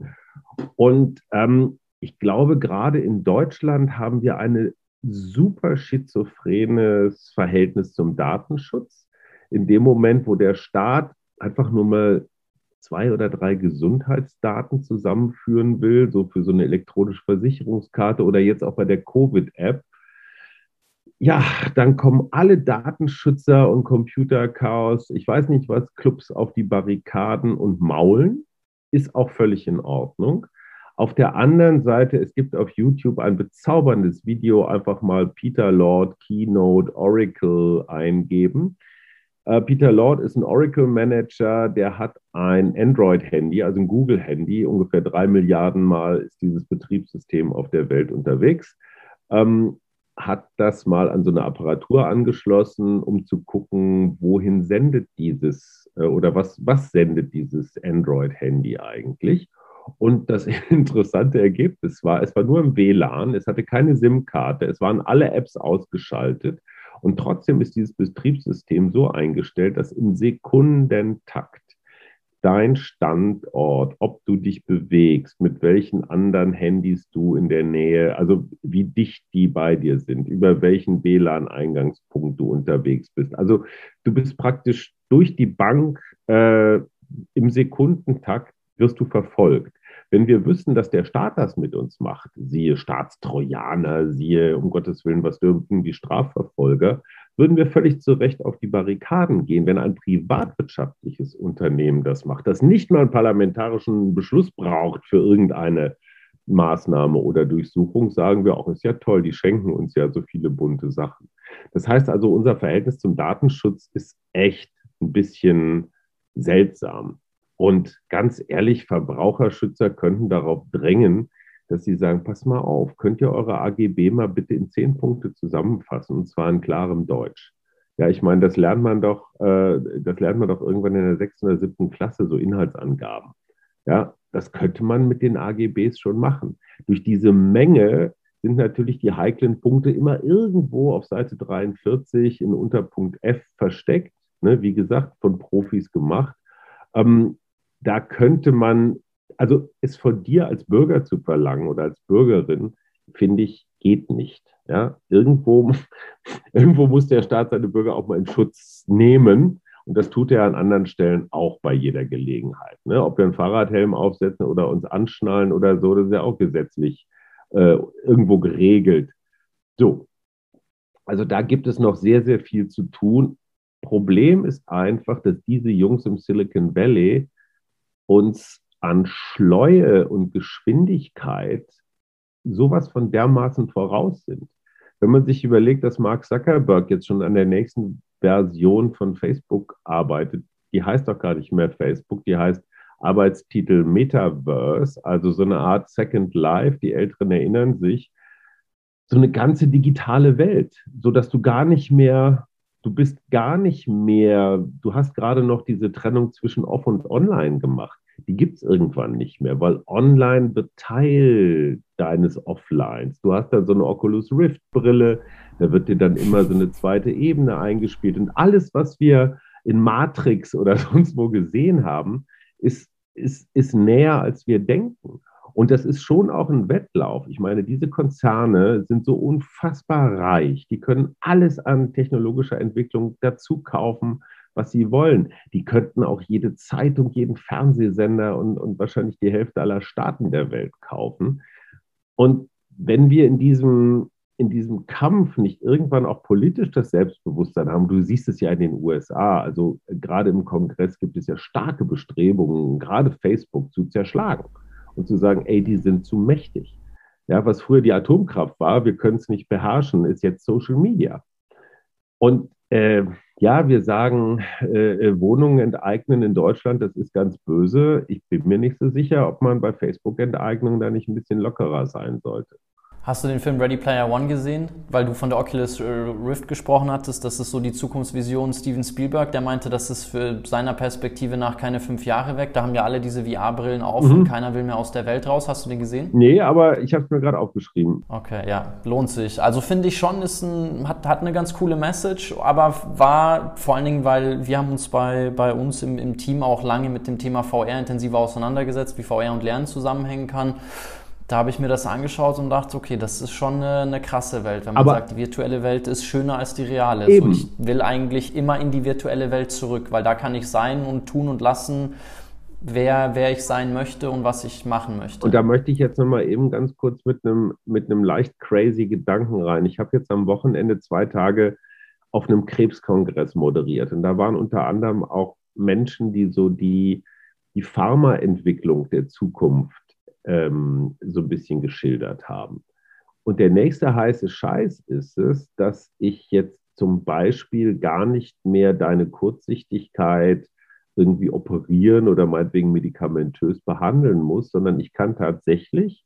Und ähm, ich glaube, gerade in Deutschland haben wir ein super schizophrenes Verhältnis zum Datenschutz. In dem Moment, wo der Staat einfach nur mal zwei oder drei Gesundheitsdaten zusammenführen will, so für so eine elektronische Versicherungskarte oder jetzt auch bei der Covid-App, ja, dann kommen alle Datenschützer und Computerchaos, ich weiß nicht was, Clubs auf die Barrikaden und maulen, ist auch völlig in Ordnung. Auf der anderen Seite, es gibt auf YouTube ein bezauberndes Video, einfach mal Peter Lord Keynote Oracle eingeben. Uh, Peter Lord ist ein Oracle Manager, der hat ein Android-Handy, also ein Google-Handy. Ungefähr drei Milliarden Mal ist dieses Betriebssystem auf der Welt unterwegs. Ähm, hat das mal an so eine Apparatur angeschlossen, um zu gucken, wohin sendet dieses äh, oder was, was sendet dieses Android-Handy eigentlich. Und das interessante Ergebnis war, es war nur im WLAN, es hatte keine SIM-Karte, es waren alle Apps ausgeschaltet. Und trotzdem ist dieses Betriebssystem so eingestellt, dass im Sekundentakt dein Standort, ob du dich bewegst, mit welchen anderen Handys du in der Nähe, also wie dicht die bei dir sind, über welchen WLAN-Eingangspunkt du unterwegs bist. Also du bist praktisch durch die Bank äh, im Sekundentakt wirst du verfolgt. Wenn wir wüssten, dass der Staat das mit uns macht, siehe Staatstrojaner, siehe um Gottes Willen, was dürfen die Strafverfolger, würden wir völlig zu Recht auf die Barrikaden gehen, wenn ein privatwirtschaftliches Unternehmen das macht, das nicht mal einen parlamentarischen Beschluss braucht für irgendeine Maßnahme oder Durchsuchung, sagen wir auch, ist ja toll, die schenken uns ja so viele bunte Sachen. Das heißt also, unser Verhältnis zum Datenschutz ist echt ein bisschen seltsam. Und ganz ehrlich, Verbraucherschützer könnten darauf drängen, dass sie sagen, pass mal auf, könnt ihr eure AGB mal bitte in zehn Punkte zusammenfassen, und zwar in klarem Deutsch. Ja, ich meine, das lernt man doch, äh, das lernt man doch irgendwann in der sechsten oder siebten Klasse, so Inhaltsangaben. Ja, das könnte man mit den AGBs schon machen. Durch diese Menge sind natürlich die heiklen Punkte immer irgendwo auf Seite 43 in Unterpunkt F versteckt. Ne, wie gesagt, von Profis gemacht. Ähm, da könnte man also es von dir als Bürger zu verlangen oder als Bürgerin, finde ich, geht nicht. Ja? Irgendwo, irgendwo muss der Staat seine Bürger auch mal in Schutz nehmen. Und das tut er an anderen Stellen auch bei jeder Gelegenheit. Ne? Ob wir einen Fahrradhelm aufsetzen oder uns anschnallen oder so, das ist ja auch gesetzlich äh, irgendwo geregelt. So, also da gibt es noch sehr, sehr viel zu tun. Problem ist einfach, dass diese Jungs im Silicon Valley uns an Schleue und Geschwindigkeit sowas von dermaßen voraus sind. Wenn man sich überlegt, dass Mark Zuckerberg jetzt schon an der nächsten Version von Facebook arbeitet, die heißt doch gar nicht mehr Facebook, die heißt Arbeitstitel Metaverse, also so eine Art Second Life, die Älteren erinnern sich, so eine ganze digitale Welt, sodass du gar nicht mehr, du bist gar nicht mehr, du hast gerade noch diese Trennung zwischen off und online gemacht die gibt es irgendwann nicht mehr, weil online wird Teil deines Offlines. Du hast dann so eine Oculus Rift Brille, da wird dir dann immer so eine zweite Ebene eingespielt und alles, was wir in Matrix oder sonst wo gesehen haben, ist, ist, ist näher, als wir denken. Und das ist schon auch ein Wettlauf. Ich meine, diese Konzerne sind so unfassbar reich. Die können alles an technologischer Entwicklung dazu kaufen was sie wollen. Die könnten auch jede Zeitung, jeden Fernsehsender und, und wahrscheinlich die Hälfte aller Staaten der Welt kaufen. Und wenn wir in diesem, in diesem Kampf nicht irgendwann auch politisch das Selbstbewusstsein haben, du siehst es ja in den USA, also gerade im Kongress gibt es ja starke Bestrebungen, gerade Facebook zu zerschlagen und zu sagen, ey, die sind zu mächtig. Ja, was früher die Atomkraft war, wir können es nicht beherrschen, ist jetzt Social Media. Und äh, ja, wir sagen, äh, Wohnungen enteignen in Deutschland, das ist ganz böse. Ich bin mir nicht so sicher, ob man bei Facebook-Enteignungen da nicht ein bisschen lockerer sein sollte. Hast du den Film Ready Player One gesehen? Weil du von der Oculus Rift gesprochen hattest, das ist so die Zukunftsvision Steven Spielberg, der meinte, das ist für seiner Perspektive nach keine fünf Jahre weg. Da haben ja alle diese VR-Brillen auf mhm. und keiner will mehr aus der Welt raus. Hast du den gesehen? Nee, aber ich habe es mir gerade aufgeschrieben. Okay, ja, lohnt sich. Also finde ich schon, ist ein, hat, hat eine ganz coole Message, aber war vor allen Dingen, weil wir haben uns bei, bei uns im, im Team auch lange mit dem Thema VR intensiver auseinandergesetzt, wie VR und Lernen zusammenhängen kann da habe ich mir das angeschaut und dachte, okay, das ist schon eine, eine krasse Welt, wenn man Aber sagt, die virtuelle Welt ist schöner als die reale. Eben. So, ich will eigentlich immer in die virtuelle Welt zurück, weil da kann ich sein und tun und lassen, wer, wer ich sein möchte und was ich machen möchte. Und da möchte ich jetzt nochmal eben ganz kurz mit einem, mit einem leicht crazy Gedanken rein. Ich habe jetzt am Wochenende zwei Tage auf einem Krebskongress moderiert und da waren unter anderem auch Menschen, die so die, die Pharmaentwicklung der Zukunft ähm, so ein bisschen geschildert haben. Und der nächste heiße Scheiß ist es, dass ich jetzt zum Beispiel gar nicht mehr deine Kurzsichtigkeit irgendwie operieren oder meinetwegen medikamentös behandeln muss, sondern ich kann tatsächlich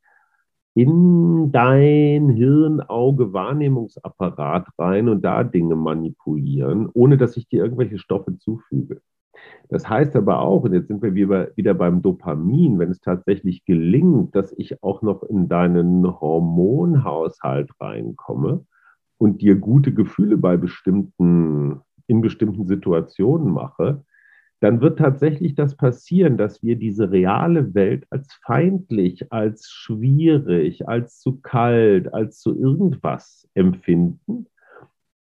in dein Hirn-Auge-Wahrnehmungsapparat rein und da Dinge manipulieren, ohne dass ich dir irgendwelche Stoffe zufüge. Das heißt aber auch, und jetzt sind wir wieder beim Dopamin, wenn es tatsächlich gelingt, dass ich auch noch in deinen Hormonhaushalt reinkomme und dir gute Gefühle bei bestimmten, in bestimmten Situationen mache, dann wird tatsächlich das passieren, dass wir diese reale Welt als feindlich, als schwierig, als zu kalt, als zu irgendwas empfinden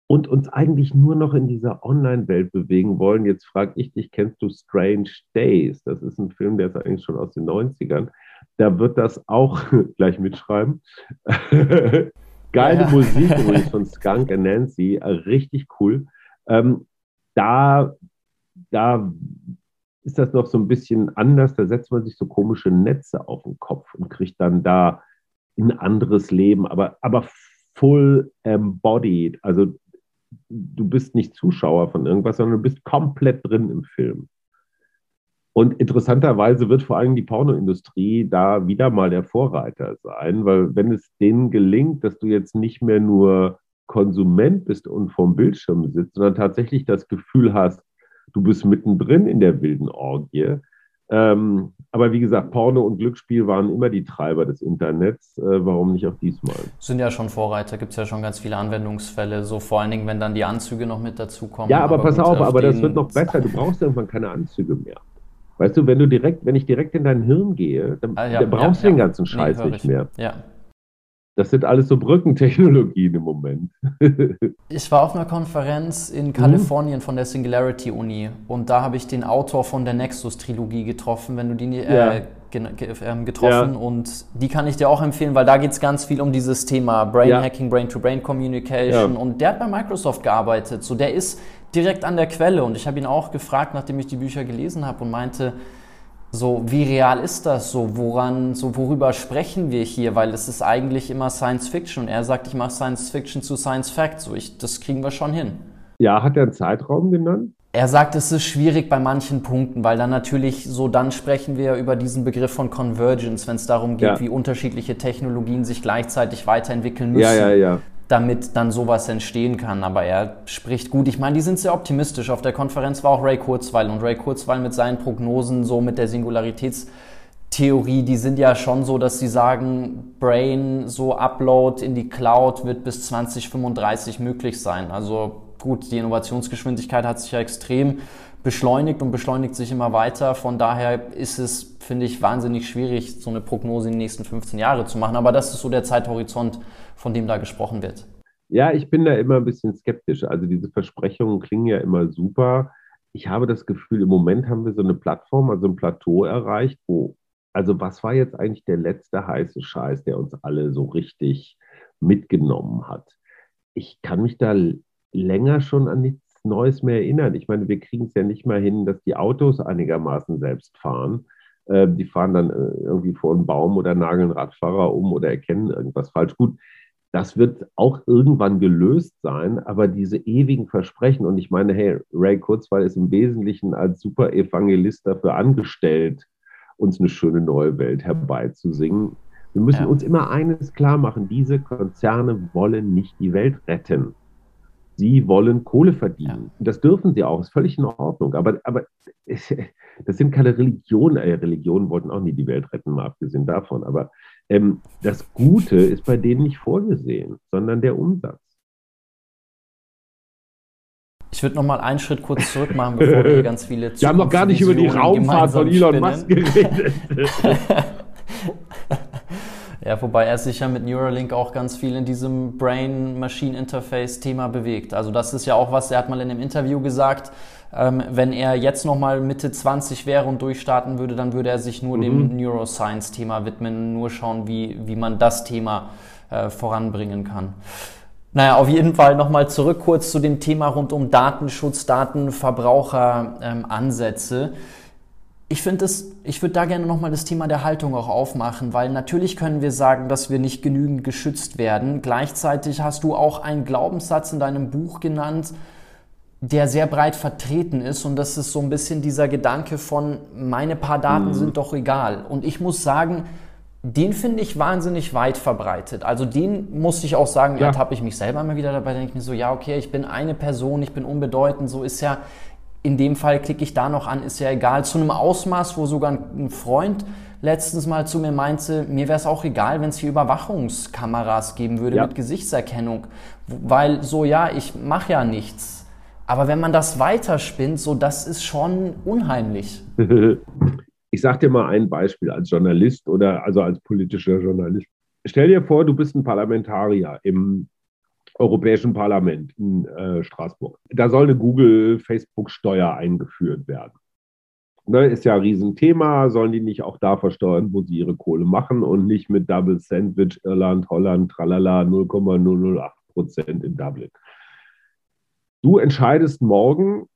und uns eigentlich nur noch in dieser Online-Welt bewegen wollen. Jetzt frage ich dich, kennst du Strange Days? Das ist ein Film, der ist eigentlich schon aus den 90ern. Da wird das auch gleich mitschreiben. Geile ja. Musik übrigens von Skunk and Nancy, äh, richtig cool. Ähm, da, da ist das noch so ein bisschen anders. Da setzt man sich so komische Netze auf den Kopf und kriegt dann da ein anderes Leben, aber, aber full embodied. Also du bist nicht Zuschauer von irgendwas, sondern du bist komplett drin im Film. Und interessanterweise wird vor allem die Pornoindustrie da wieder mal der Vorreiter sein, weil wenn es denen gelingt, dass du jetzt nicht mehr nur Konsument bist und vorm Bildschirm sitzt, sondern tatsächlich das Gefühl hast, du bist mittendrin in der wilden Orgie, ähm, aber wie gesagt, Porno und Glücksspiel waren immer die Treiber des Internets. Äh, warum nicht auch diesmal? Sind ja schon Vorreiter, gibt es ja schon ganz viele Anwendungsfälle, so vor allen Dingen, wenn dann die Anzüge noch mit dazukommen. Ja, aber, aber pass auf, auf aber das wird noch besser. Du brauchst irgendwann keine Anzüge mehr. Weißt du, wenn du direkt, wenn ich direkt in dein Hirn gehe, dann, ah, ja, dann brauchst ja, du den ganzen Scheiß nee, nicht mehr. Ja. Das sind alles so Brückentechnologien im Moment. ich war auf einer Konferenz in Kalifornien von der Singularity Uni und da habe ich den Autor von der Nexus-Trilogie getroffen, wenn du die äh, ja. äh, getroffen ja. und die kann ich dir auch empfehlen, weil da geht es ganz viel um dieses Thema Brain ja. Hacking, Brain-to-Brain Communication und der hat bei Microsoft gearbeitet, so der ist direkt an der Quelle und ich habe ihn auch gefragt, nachdem ich die Bücher gelesen habe und meinte, so, wie real ist das so? Woran, so, worüber sprechen wir hier? Weil es ist eigentlich immer Science Fiction. Und er sagt, ich mache Science Fiction zu Science Fact. So, ich, das kriegen wir schon hin. Ja, hat er einen Zeitraum genannt? Er sagt, es ist schwierig bei manchen Punkten, weil dann natürlich so, dann sprechen wir über diesen Begriff von Convergence, wenn es darum geht, ja. wie unterschiedliche Technologien sich gleichzeitig weiterentwickeln müssen. Ja, ja, ja damit dann sowas entstehen kann. Aber er spricht gut. Ich meine, die sind sehr optimistisch. Auf der Konferenz war auch Ray Kurzweil und Ray Kurzweil mit seinen Prognosen, so mit der Singularitätstheorie, die sind ja schon so, dass sie sagen, Brain, so Upload in die Cloud wird bis 2035 möglich sein. Also gut, die Innovationsgeschwindigkeit hat sich ja extrem beschleunigt und beschleunigt sich immer weiter. Von daher ist es, finde ich, wahnsinnig schwierig, so eine Prognose in den nächsten 15 Jahre zu machen. Aber das ist so der Zeithorizont, von dem da gesprochen wird. Ja, ich bin da immer ein bisschen skeptisch. Also diese Versprechungen klingen ja immer super. Ich habe das Gefühl, im Moment haben wir so eine Plattform, also ein Plateau erreicht, wo, also was war jetzt eigentlich der letzte heiße Scheiß, der uns alle so richtig mitgenommen hat? Ich kann mich da länger schon an nichts Neues mehr erinnern. Ich meine, wir kriegen es ja nicht mal hin, dass die Autos einigermaßen selbst fahren. Äh, die fahren dann äh, irgendwie vor einen Baum oder nageln Radfahrer um oder erkennen irgendwas falsch. Gut, das wird auch irgendwann gelöst sein, aber diese ewigen Versprechen, und ich meine, hey, Ray Kurzweil ist im Wesentlichen als super Evangelist dafür angestellt, uns eine schöne neue Welt herbeizusingen. Wir müssen ja. uns immer eines klar machen, diese Konzerne wollen nicht die Welt retten. Sie wollen Kohle verdienen. Ja. Das dürfen sie auch, ist völlig in Ordnung. Aber, aber das sind keine Religionen. Äh, Religionen wollten auch nie die Welt retten, mal abgesehen davon. Aber ähm, das Gute ist bei denen nicht vorgesehen, sondern der Umsatz. Ich würde noch mal einen Schritt kurz zurück machen, bevor wir ganz viele Wir haben noch gar nicht über die Raumfahrt von Elon Musk geredet. Ja, wobei er sich ja mit Neuralink auch ganz viel in diesem Brain-Machine-Interface-Thema bewegt. Also das ist ja auch was, er hat mal in einem Interview gesagt, ähm, wenn er jetzt nochmal Mitte 20 wäre und durchstarten würde, dann würde er sich nur mhm. dem Neuroscience-Thema widmen, nur schauen, wie, wie man das Thema äh, voranbringen kann. Naja, auf jeden Fall nochmal zurück kurz zu dem Thema rund um Datenschutz, Datenverbraucheransätze. Ähm, ich finde es, ich würde da gerne nochmal das Thema der Haltung auch aufmachen, weil natürlich können wir sagen, dass wir nicht genügend geschützt werden. Gleichzeitig hast du auch einen Glaubenssatz in deinem Buch genannt, der sehr breit vertreten ist und das ist so ein bisschen dieser Gedanke von meine paar Daten mhm. sind doch egal. Und ich muss sagen, den finde ich wahnsinnig weit verbreitet. Also den muss ich auch sagen, ja. habe ich mich selber mal wieder dabei, denke ich mir so, ja, okay, ich bin eine Person, ich bin unbedeutend, so ist ja in dem Fall klicke ich da noch an, ist ja egal. Zu einem Ausmaß, wo sogar ein Freund letztens mal zu mir meinte, mir wäre es auch egal, wenn es hier Überwachungskameras geben würde ja. mit Gesichtserkennung. Weil so, ja, ich mache ja nichts. Aber wenn man das weiterspinnt, so, das ist schon unheimlich. Ich sage dir mal ein Beispiel als Journalist oder also als politischer Journalist. Stell dir vor, du bist ein Parlamentarier im Europäischen Parlament in äh, Straßburg. Da soll eine Google-Facebook-Steuer eingeführt werden. Ne, ist ja ein Riesenthema. Sollen die nicht auch da versteuern, wo sie ihre Kohle machen und nicht mit Double Sandwich, Irland, Holland, tralala, 0,008 Prozent in Dublin? Du entscheidest morgen,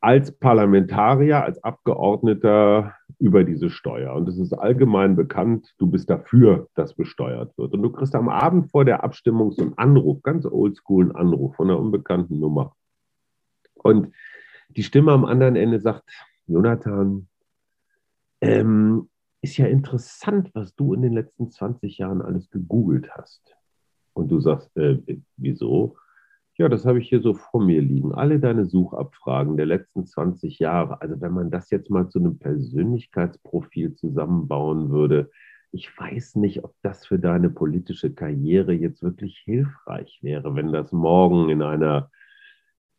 als Parlamentarier, als Abgeordneter über diese Steuer. Und es ist allgemein bekannt, du bist dafür, dass besteuert wird. Und du kriegst am Abend vor der Abstimmung so einen Anruf, ganz oldschool einen Anruf von einer unbekannten Nummer. Und die Stimme am anderen Ende sagt, Jonathan, ähm, ist ja interessant, was du in den letzten 20 Jahren alles gegoogelt hast. Und du sagst, äh, wieso? Ja, das habe ich hier so vor mir liegen. Alle deine Suchabfragen der letzten 20 Jahre. Also wenn man das jetzt mal zu einem Persönlichkeitsprofil zusammenbauen würde, ich weiß nicht, ob das für deine politische Karriere jetzt wirklich hilfreich wäre, wenn das morgen in einer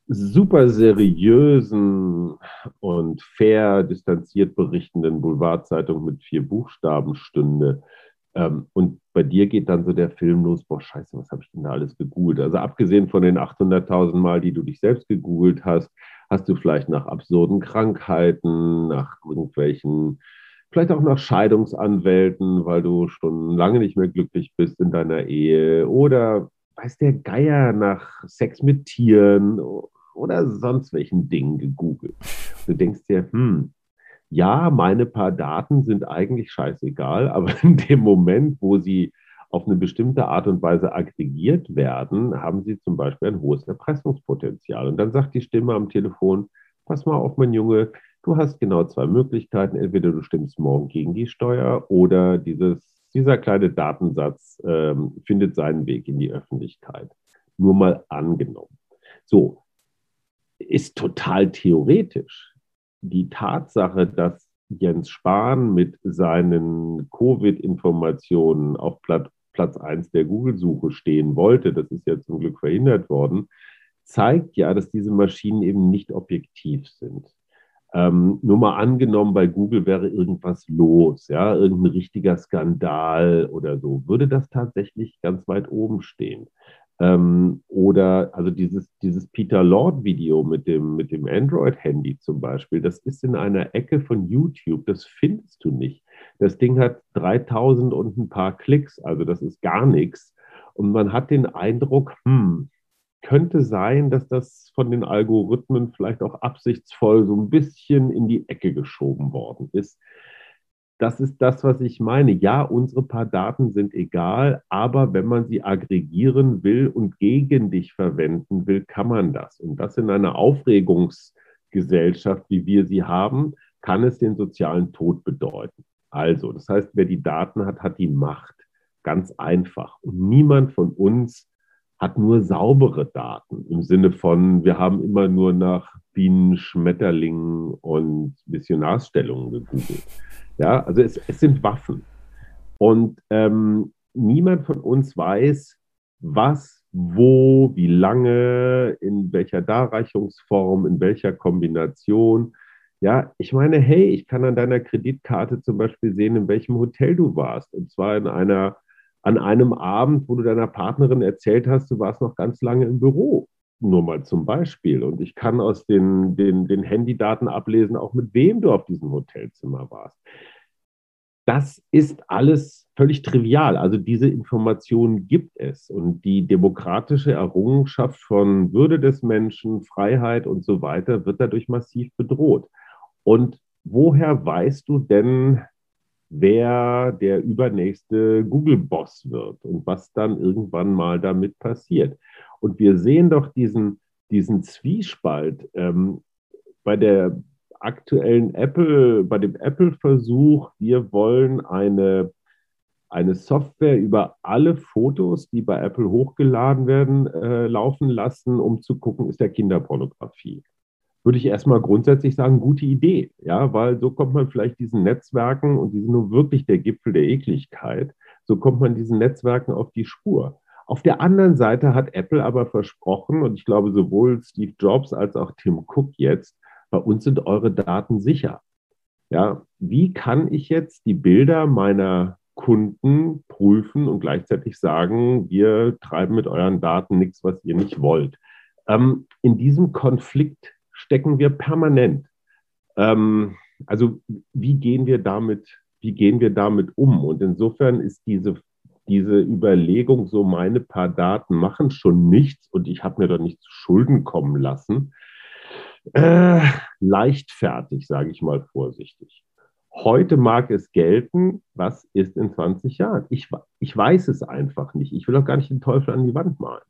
super seriösen und fair distanziert berichtenden Boulevardzeitung mit vier Buchstaben stünde. Ähm, und bei dir geht dann so der Film los, boah, scheiße, was habe ich denn da alles gegoogelt? Also abgesehen von den 800.000 Mal, die du dich selbst gegoogelt hast, hast du vielleicht nach absurden Krankheiten, nach irgendwelchen, vielleicht auch nach Scheidungsanwälten, weil du schon lange nicht mehr glücklich bist in deiner Ehe oder weiß der Geier nach Sex mit Tieren oder sonst welchen Dingen gegoogelt. Du denkst dir, hm, ja, meine paar Daten sind eigentlich scheißegal, aber in dem Moment, wo sie auf eine bestimmte Art und Weise aggregiert werden, haben sie zum Beispiel ein hohes Erpressungspotenzial. Und dann sagt die Stimme am Telefon, pass mal auf, mein Junge, du hast genau zwei Möglichkeiten. Entweder du stimmst morgen gegen die Steuer oder dieses, dieser kleine Datensatz ähm, findet seinen Weg in die Öffentlichkeit. Nur mal angenommen. So, ist total theoretisch die Tatsache, dass Jens Spahn mit seinen Covid-Informationen auf Platz, Platz 1 der Google-Suche stehen wollte, das ist ja zum Glück verhindert worden, zeigt ja, dass diese Maschinen eben nicht objektiv sind. Ähm, nur mal angenommen, bei Google wäre irgendwas los, ja, irgendein richtiger Skandal oder so, würde das tatsächlich ganz weit oben stehen. Ähm, oder also dieses, dieses Peter Lord-Video mit dem, mit dem Android-Handy zum Beispiel, das ist in einer Ecke von YouTube, das findest du nicht. Das Ding hat 3000 und ein paar Klicks, also das ist gar nichts. Und man hat den Eindruck, hm, könnte sein, dass das von den Algorithmen vielleicht auch absichtsvoll so ein bisschen in die Ecke geschoben worden ist das ist das, was ich meine. Ja, unsere paar Daten sind egal, aber wenn man sie aggregieren will und gegen dich verwenden will, kann man das. Und das in einer Aufregungsgesellschaft, wie wir sie haben, kann es den sozialen Tod bedeuten. Also, das heißt, wer die Daten hat, hat die Macht. Ganz einfach. Und niemand von uns hat nur saubere Daten im Sinne von, wir haben immer nur nach Bienen, Schmetterlingen und Missionarsstellungen gegoogelt. Ja, also es, es sind Waffen. Und ähm, niemand von uns weiß, was, wo, wie lange, in welcher Darreichungsform, in welcher Kombination. Ja, ich meine, hey, ich kann an deiner Kreditkarte zum Beispiel sehen, in welchem Hotel du warst. Und zwar in einer, an einem Abend, wo du deiner Partnerin erzählt hast, du warst noch ganz lange im Büro. Nur mal zum Beispiel. Und ich kann aus den, den, den Handydaten ablesen, auch mit wem du auf diesem Hotelzimmer warst. Das ist alles völlig trivial. Also diese Informationen gibt es. Und die demokratische Errungenschaft von Würde des Menschen, Freiheit und so weiter wird dadurch massiv bedroht. Und woher weißt du denn, wer der übernächste Google-Boss wird und was dann irgendwann mal damit passiert? Und wir sehen doch diesen, diesen Zwiespalt ähm, bei der aktuellen Apple, bei dem Apple-Versuch, wir wollen eine, eine Software über alle Fotos, die bei Apple hochgeladen werden, äh, laufen lassen, um zu gucken, ist der Kinderpornografie. Würde ich erstmal grundsätzlich sagen, gute Idee, ja, weil so kommt man vielleicht diesen Netzwerken, und die sind nur wirklich der Gipfel der Ekligkeit, so kommt man diesen Netzwerken auf die Spur. Auf der anderen Seite hat Apple aber versprochen, und ich glaube sowohl Steve Jobs als auch Tim Cook jetzt, bei uns sind eure Daten sicher. Ja, wie kann ich jetzt die Bilder meiner Kunden prüfen und gleichzeitig sagen, wir treiben mit euren Daten nichts, was ihr nicht wollt? Ähm, in diesem Konflikt stecken wir permanent. Ähm, also wie gehen wir damit, wie gehen wir damit um? Und insofern ist diese diese Überlegung, so meine paar Daten machen schon nichts und ich habe mir doch nicht zu Schulden kommen lassen, äh, leichtfertig, sage ich mal vorsichtig. Heute mag es gelten, was ist in 20 Jahren? Ich, ich weiß es einfach nicht. Ich will auch gar nicht den Teufel an die Wand malen.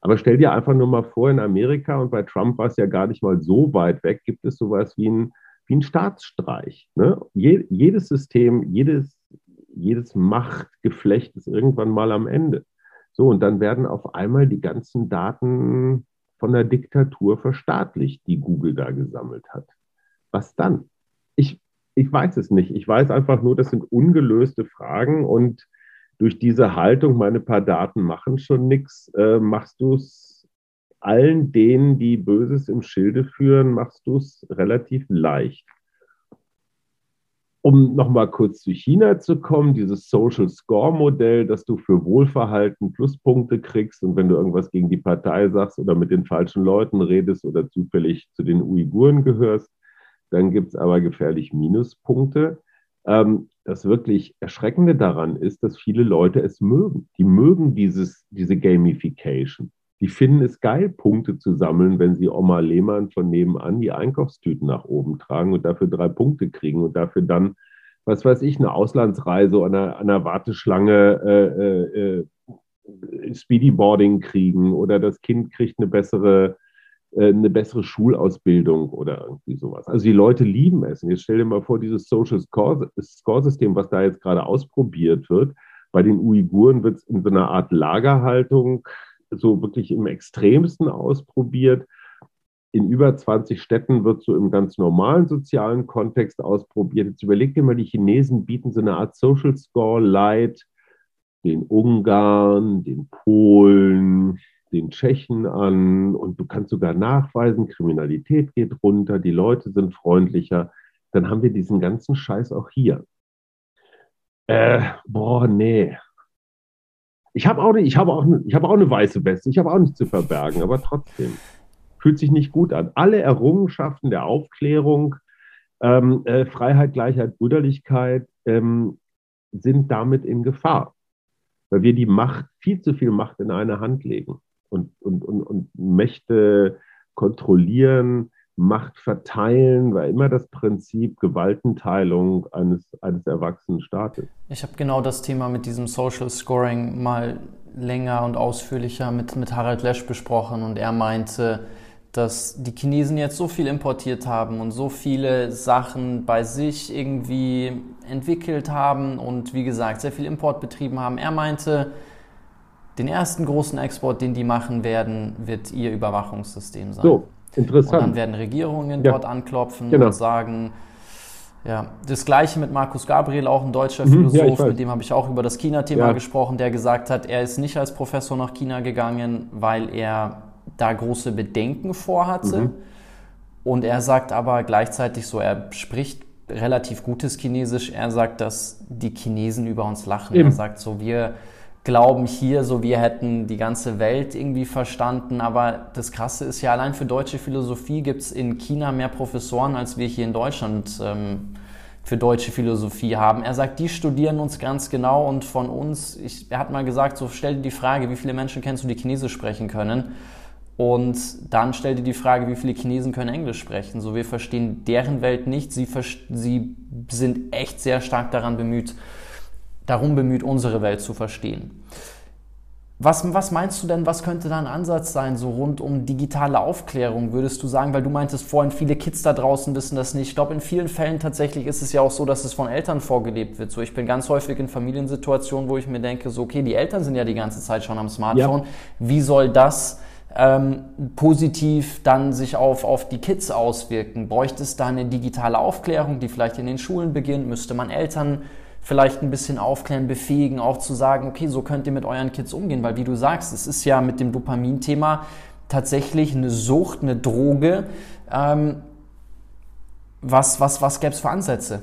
Aber stell dir einfach nur mal vor, in Amerika und bei Trump war es ja gar nicht mal so weit weg, gibt es sowas wie ein, wie ein Staatsstreich. Ne? Je, jedes System, jedes jedes Machtgeflecht ist irgendwann mal am Ende. So, und dann werden auf einmal die ganzen Daten von der Diktatur verstaatlicht, die Google da gesammelt hat. Was dann? Ich, ich weiß es nicht. Ich weiß einfach nur, das sind ungelöste Fragen und durch diese Haltung, meine paar Daten machen schon nichts, äh, machst du es allen denen, die Böses im Schilde führen, machst du es relativ leicht. Um nochmal kurz zu China zu kommen, dieses Social Score Modell, dass du für Wohlverhalten Pluspunkte kriegst und wenn du irgendwas gegen die Partei sagst oder mit den falschen Leuten redest oder zufällig zu den Uiguren gehörst, dann gibt es aber gefährlich Minuspunkte. Ähm, das wirklich Erschreckende daran ist, dass viele Leute es mögen. Die mögen dieses, diese Gamification. Die finden es geil, Punkte zu sammeln, wenn sie Oma Lehmann von nebenan die Einkaufstüten nach oben tragen und dafür drei Punkte kriegen und dafür dann, was weiß ich, eine Auslandsreise an einer, Warteschlange äh, äh, äh, Speedyboarding kriegen oder das Kind kriegt eine bessere, eine bessere Schulausbildung oder irgendwie sowas. Also die Leute lieben es. Und jetzt stell dir mal vor, dieses Social Score-System, was da jetzt gerade ausprobiert wird, bei den Uiguren wird es in so einer Art Lagerhaltung so wirklich im Extremsten ausprobiert. In über 20 Städten wird so im ganz normalen sozialen Kontext ausprobiert. Jetzt überleg dir mal, die Chinesen bieten so eine Art Social Score Light den Ungarn, den Polen, den Tschechen an und du kannst sogar nachweisen, Kriminalität geht runter, die Leute sind freundlicher. Dann haben wir diesen ganzen Scheiß auch hier. Äh, boah, nee, ich habe auch, hab auch, hab auch eine weiße Weste, ich habe auch nichts zu verbergen, aber trotzdem fühlt sich nicht gut an. Alle Errungenschaften der Aufklärung, ähm, äh, Freiheit, Gleichheit, Brüderlichkeit ähm, sind damit in Gefahr, weil wir die Macht, viel zu viel Macht in eine Hand legen und, und, und, und Mächte kontrollieren, Macht verteilen, war immer das Prinzip Gewaltenteilung eines, eines erwachsenen Staates. Ich habe genau das Thema mit diesem Social Scoring mal länger und ausführlicher mit, mit Harald Lesch besprochen und er meinte, dass die Chinesen jetzt so viel importiert haben und so viele Sachen bei sich irgendwie entwickelt haben und wie gesagt sehr viel Import betrieben haben. Er meinte, den ersten großen Export, den die machen werden, wird ihr Überwachungssystem sein. So, interessant. Und dann werden Regierungen ja. dort anklopfen genau. und sagen, ja, das gleiche mit Markus Gabriel, auch ein deutscher mhm, Philosoph, ja, mit dem habe ich auch über das China-Thema ja. gesprochen, der gesagt hat, er ist nicht als Professor nach China gegangen, weil er da große Bedenken vorhatte. Mhm. Und er sagt aber gleichzeitig so, er spricht relativ gutes Chinesisch. Er sagt, dass die Chinesen über uns lachen. Eben. Er sagt so, wir glauben hier so, wir hätten die ganze Welt irgendwie verstanden. Aber das Krasse ist ja, allein für deutsche Philosophie gibt es in China mehr Professoren, als wir hier in Deutschland ähm, für deutsche Philosophie haben. Er sagt, die studieren uns ganz genau und von uns, ich, er hat mal gesagt, so stell dir die Frage, wie viele Menschen kennst du, die Chinesisch sprechen können? Und dann stell dir die Frage, wie viele Chinesen können Englisch sprechen? So, wir verstehen deren Welt nicht. Sie, sie sind echt sehr stark daran bemüht, darum bemüht, unsere Welt zu verstehen. Was, was meinst du denn, was könnte da ein Ansatz sein, so rund um digitale Aufklärung, würdest du sagen? Weil du meintest vorhin, viele Kids da draußen wissen das nicht. Ich glaube, in vielen Fällen tatsächlich ist es ja auch so, dass es von Eltern vorgelebt wird. So, ich bin ganz häufig in Familiensituationen, wo ich mir denke, so, okay, die Eltern sind ja die ganze Zeit schon am Smartphone. Ja. Wie soll das ähm, positiv dann sich auf, auf die Kids auswirken? Bräuchte es da eine digitale Aufklärung, die vielleicht in den Schulen beginnt? Müsste man Eltern vielleicht ein bisschen aufklären, befähigen, auch zu sagen, okay, so könnt ihr mit euren Kids umgehen, weil wie du sagst, es ist ja mit dem Dopamin-Thema tatsächlich eine Sucht, eine Droge. Ähm, was was, was gäbe es für Ansätze?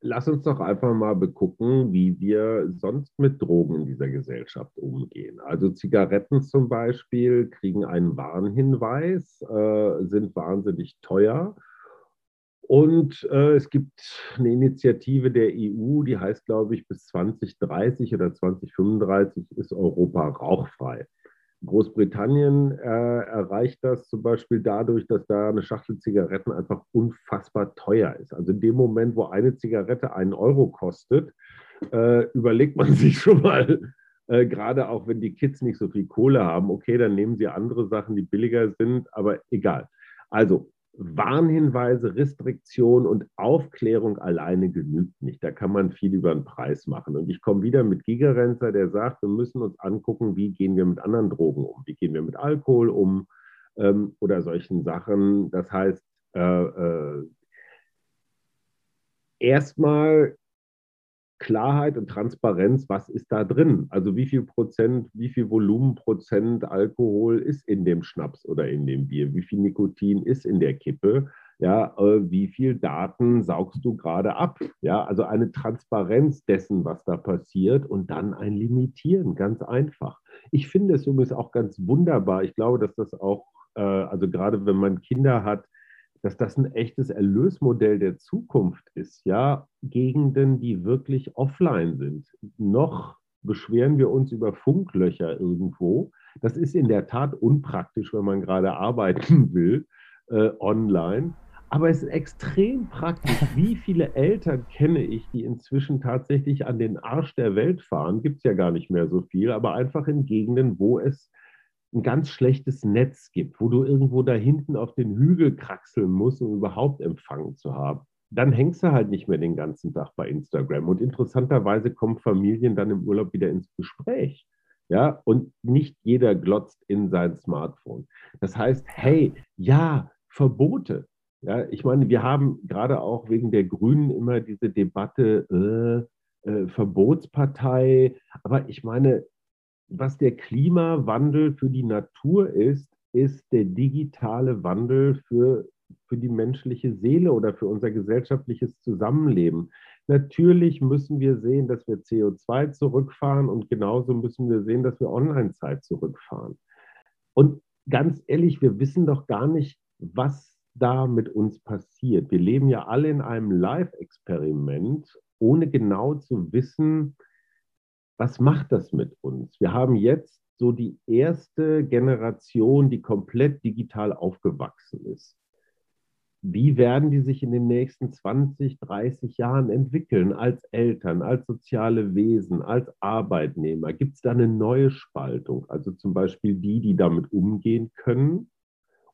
lass uns doch einfach mal begucken, wie wir sonst mit Drogen in dieser Gesellschaft umgehen. Also Zigaretten zum Beispiel kriegen einen Warnhinweis, äh, sind wahnsinnig teuer. Und äh, es gibt eine Initiative der EU, die heißt, glaube ich, bis 2030 oder 2035 ist Europa rauchfrei. Großbritannien äh, erreicht das zum Beispiel dadurch, dass da eine Schachtel Zigaretten einfach unfassbar teuer ist. Also in dem Moment, wo eine Zigarette einen Euro kostet, äh, überlegt man sich schon mal, äh, gerade auch wenn die Kids nicht so viel Kohle haben, okay, dann nehmen sie andere Sachen, die billiger sind, aber egal. Also Warnhinweise, Restriktion und Aufklärung alleine genügt nicht. Da kann man viel über den Preis machen. Und ich komme wieder mit Gigerenzer, der sagt, wir müssen uns angucken, wie gehen wir mit anderen Drogen um, wie gehen wir mit Alkohol um ähm, oder solchen Sachen. Das heißt, äh, äh, erstmal Klarheit und Transparenz, was ist da drin? Also wie viel Prozent, wie viel Volumenprozent Alkohol ist in dem Schnaps oder in dem Bier? Wie viel Nikotin ist in der Kippe? Ja, äh, wie viel Daten saugst du gerade ab? Ja, also eine Transparenz dessen, was da passiert und dann ein Limitieren, ganz einfach. Ich finde es übrigens auch ganz wunderbar. Ich glaube, dass das auch, äh, also gerade wenn man Kinder hat, dass das ein echtes Erlösmodell der Zukunft ist, ja, Gegenden, die wirklich offline sind. Noch beschweren wir uns über Funklöcher irgendwo. Das ist in der Tat unpraktisch, wenn man gerade arbeiten will, äh, online. Aber es ist extrem praktisch. Wie viele Eltern kenne ich, die inzwischen tatsächlich an den Arsch der Welt fahren? Gibt es ja gar nicht mehr so viel, aber einfach in Gegenden, wo es ein ganz schlechtes Netz gibt, wo du irgendwo da hinten auf den Hügel kraxeln musst, um überhaupt Empfang zu haben, dann hängst du halt nicht mehr den ganzen Tag bei Instagram. Und interessanterweise kommen Familien dann im Urlaub wieder ins Gespräch. Ja, und nicht jeder glotzt in sein Smartphone. Das heißt, hey, ja, Verbote. Ja, ich meine, wir haben gerade auch wegen der Grünen immer diese Debatte, äh, äh, Verbotspartei. Aber ich meine, was der Klimawandel für die Natur ist, ist der digitale Wandel für, für die menschliche Seele oder für unser gesellschaftliches Zusammenleben. Natürlich müssen wir sehen, dass wir CO2 zurückfahren und genauso müssen wir sehen, dass wir Online-Zeit zurückfahren. Und ganz ehrlich, wir wissen doch gar nicht, was da mit uns passiert. Wir leben ja alle in einem Live-Experiment, ohne genau zu wissen, was macht das mit uns? Wir haben jetzt so die erste Generation, die komplett digital aufgewachsen ist. Wie werden die sich in den nächsten 20, 30 Jahren entwickeln als Eltern, als soziale Wesen, als Arbeitnehmer? Gibt es da eine neue Spaltung? Also zum Beispiel die, die damit umgehen können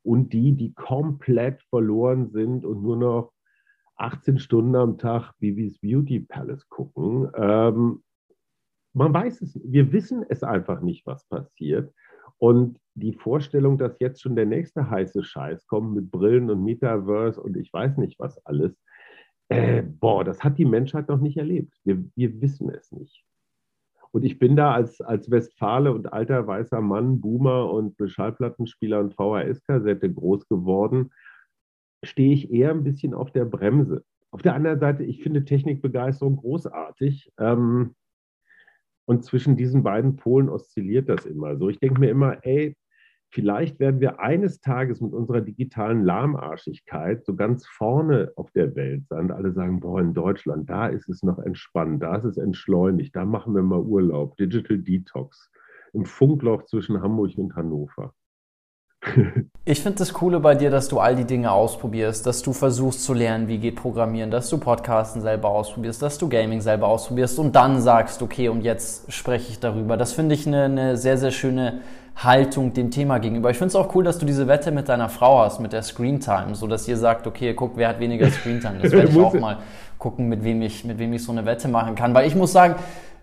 und die, die komplett verloren sind und nur noch 18 Stunden am Tag Bibis Beauty Palace gucken. Ähm, man weiß es, wir wissen es einfach nicht, was passiert. Und die Vorstellung, dass jetzt schon der nächste heiße Scheiß kommt mit Brillen und Metaverse und ich weiß nicht was alles, äh, boah, das hat die Menschheit noch nicht erlebt. Wir, wir wissen es nicht. Und ich bin da als, als Westfale und alter weißer Mann, Boomer und Schallplattenspieler und VHS-Kassette groß geworden, stehe ich eher ein bisschen auf der Bremse. Auf der anderen Seite, ich finde Technikbegeisterung großartig. Ähm, und zwischen diesen beiden Polen oszilliert das immer so. Ich denke mir immer, ey, vielleicht werden wir eines Tages mit unserer digitalen Lahmarschigkeit so ganz vorne auf der Welt sein. Alle sagen, boah, in Deutschland, da ist es noch entspannt, da ist es entschleunigt, da machen wir mal Urlaub, Digital Detox im Funkloch zwischen Hamburg und Hannover. Ich finde das Coole bei dir, dass du all die Dinge ausprobierst, dass du versuchst zu lernen, wie geht Programmieren, dass du Podcasten selber ausprobierst, dass du Gaming selber ausprobierst und dann sagst, okay, und jetzt spreche ich darüber. Das finde ich eine, eine, sehr, sehr schöne Haltung dem Thema gegenüber. Ich finde es auch cool, dass du diese Wette mit deiner Frau hast, mit der Screentime, so dass ihr sagt, okay, guck, wer hat weniger Screentime. Das werde ich auch mal gucken, mit wem ich, mit wem ich so eine Wette machen kann. Weil ich muss sagen,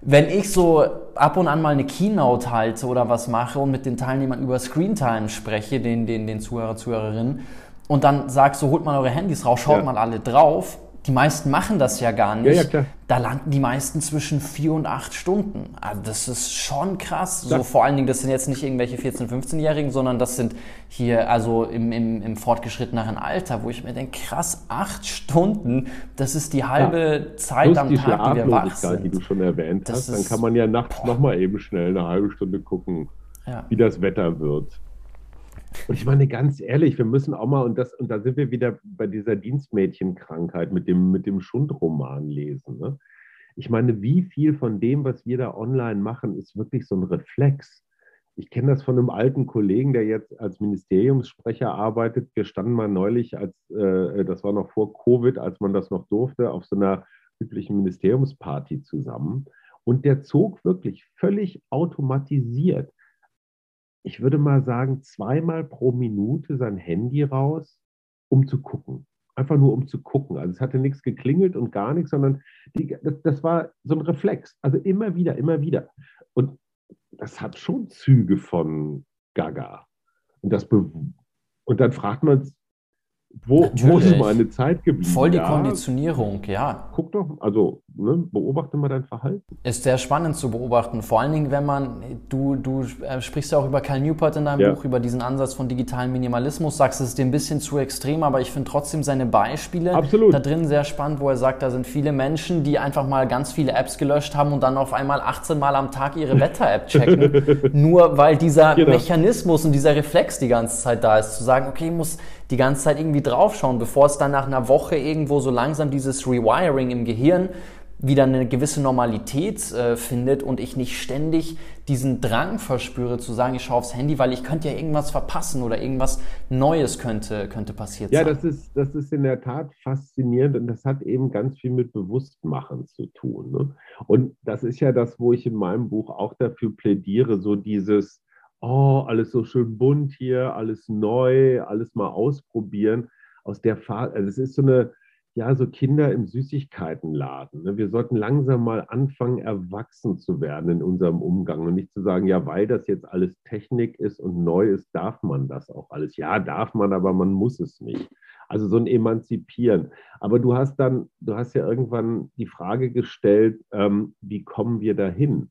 wenn ich so ab und an mal eine Keynote halte oder was mache und mit den Teilnehmern über Screentime spreche, den, den, den Zuhörer, Zuhörerinnen, und dann sagst so, holt mal eure Handys raus, schaut ja. mal alle drauf, die meisten machen das ja gar nicht. Ja, ja, da landen die meisten zwischen vier und acht Stunden. Also das ist schon krass. So vor allen Dingen, das sind jetzt nicht irgendwelche 14-, 15-Jährigen, sondern das sind hier also im, im, im fortgeschritteneren Alter, wo ich mir denke, krass, acht Stunden, das ist die halbe ja. Zeit Plus am die Tag, die wir wach sind. die du schon erwähnt das hast, dann kann man ja nachts nochmal eben schnell eine halbe Stunde gucken, wie das Wetter wird. Und ich meine, ganz ehrlich, wir müssen auch mal, und, das, und da sind wir wieder bei dieser Dienstmädchenkrankheit mit dem, mit dem Schundroman lesen. Ne? Ich meine, wie viel von dem, was wir da online machen, ist wirklich so ein Reflex? Ich kenne das von einem alten Kollegen, der jetzt als Ministeriumssprecher arbeitet. Wir standen mal neulich, als äh, das war noch vor Covid, als man das noch durfte, auf so einer üblichen Ministeriumsparty zusammen. Und der zog wirklich völlig automatisiert ich würde mal sagen, zweimal pro Minute sein Handy raus, um zu gucken. Einfach nur um zu gucken. Also es hatte nichts geklingelt und gar nichts, sondern die, das, das war so ein Reflex. Also immer wieder, immer wieder. Und das hat schon Züge von Gaga. Und, das und dann fragt man wo, wo ist meine Zeit geblieben? Voll die ja, Konditionierung, ja. Guck doch, also ne, beobachte mal dein Verhalten. Ist sehr spannend zu beobachten. Vor allen Dingen, wenn man, du, du äh, sprichst ja auch über Cal Newport in deinem ja. Buch, über diesen Ansatz von digitalen Minimalismus, sagst, es ist dir ein bisschen zu extrem, aber ich finde trotzdem seine Beispiele Absolut. da drin sehr spannend, wo er sagt, da sind viele Menschen, die einfach mal ganz viele Apps gelöscht haben und dann auf einmal 18 Mal am Tag ihre Wetter-App checken. nur weil dieser genau. Mechanismus und dieser Reflex die ganze Zeit da ist, zu sagen, okay, ich muss die ganze Zeit irgendwie draufschauen, bevor es dann nach einer Woche irgendwo so langsam dieses Rewiring im Gehirn wieder eine gewisse Normalität äh, findet und ich nicht ständig diesen Drang verspüre zu sagen, ich schaue aufs Handy, weil ich könnte ja irgendwas verpassen oder irgendwas Neues könnte, könnte passiert ja, sein. Ja, das ist, das ist in der Tat faszinierend und das hat eben ganz viel mit Bewusstmachen zu tun. Ne? Und das ist ja das, wo ich in meinem Buch auch dafür plädiere, so dieses, oh, alles so schön bunt hier, alles neu, alles mal ausprobieren. Aus der Phase, also es ist so eine, ja, so Kinder im Süßigkeitenladen. Ne? Wir sollten langsam mal anfangen, erwachsen zu werden in unserem Umgang und nicht zu sagen, ja, weil das jetzt alles Technik ist und neu ist, darf man das auch alles. Ja, darf man, aber man muss es nicht. Also so ein Emanzipieren. Aber du hast dann, du hast ja irgendwann die Frage gestellt, ähm, wie kommen wir dahin?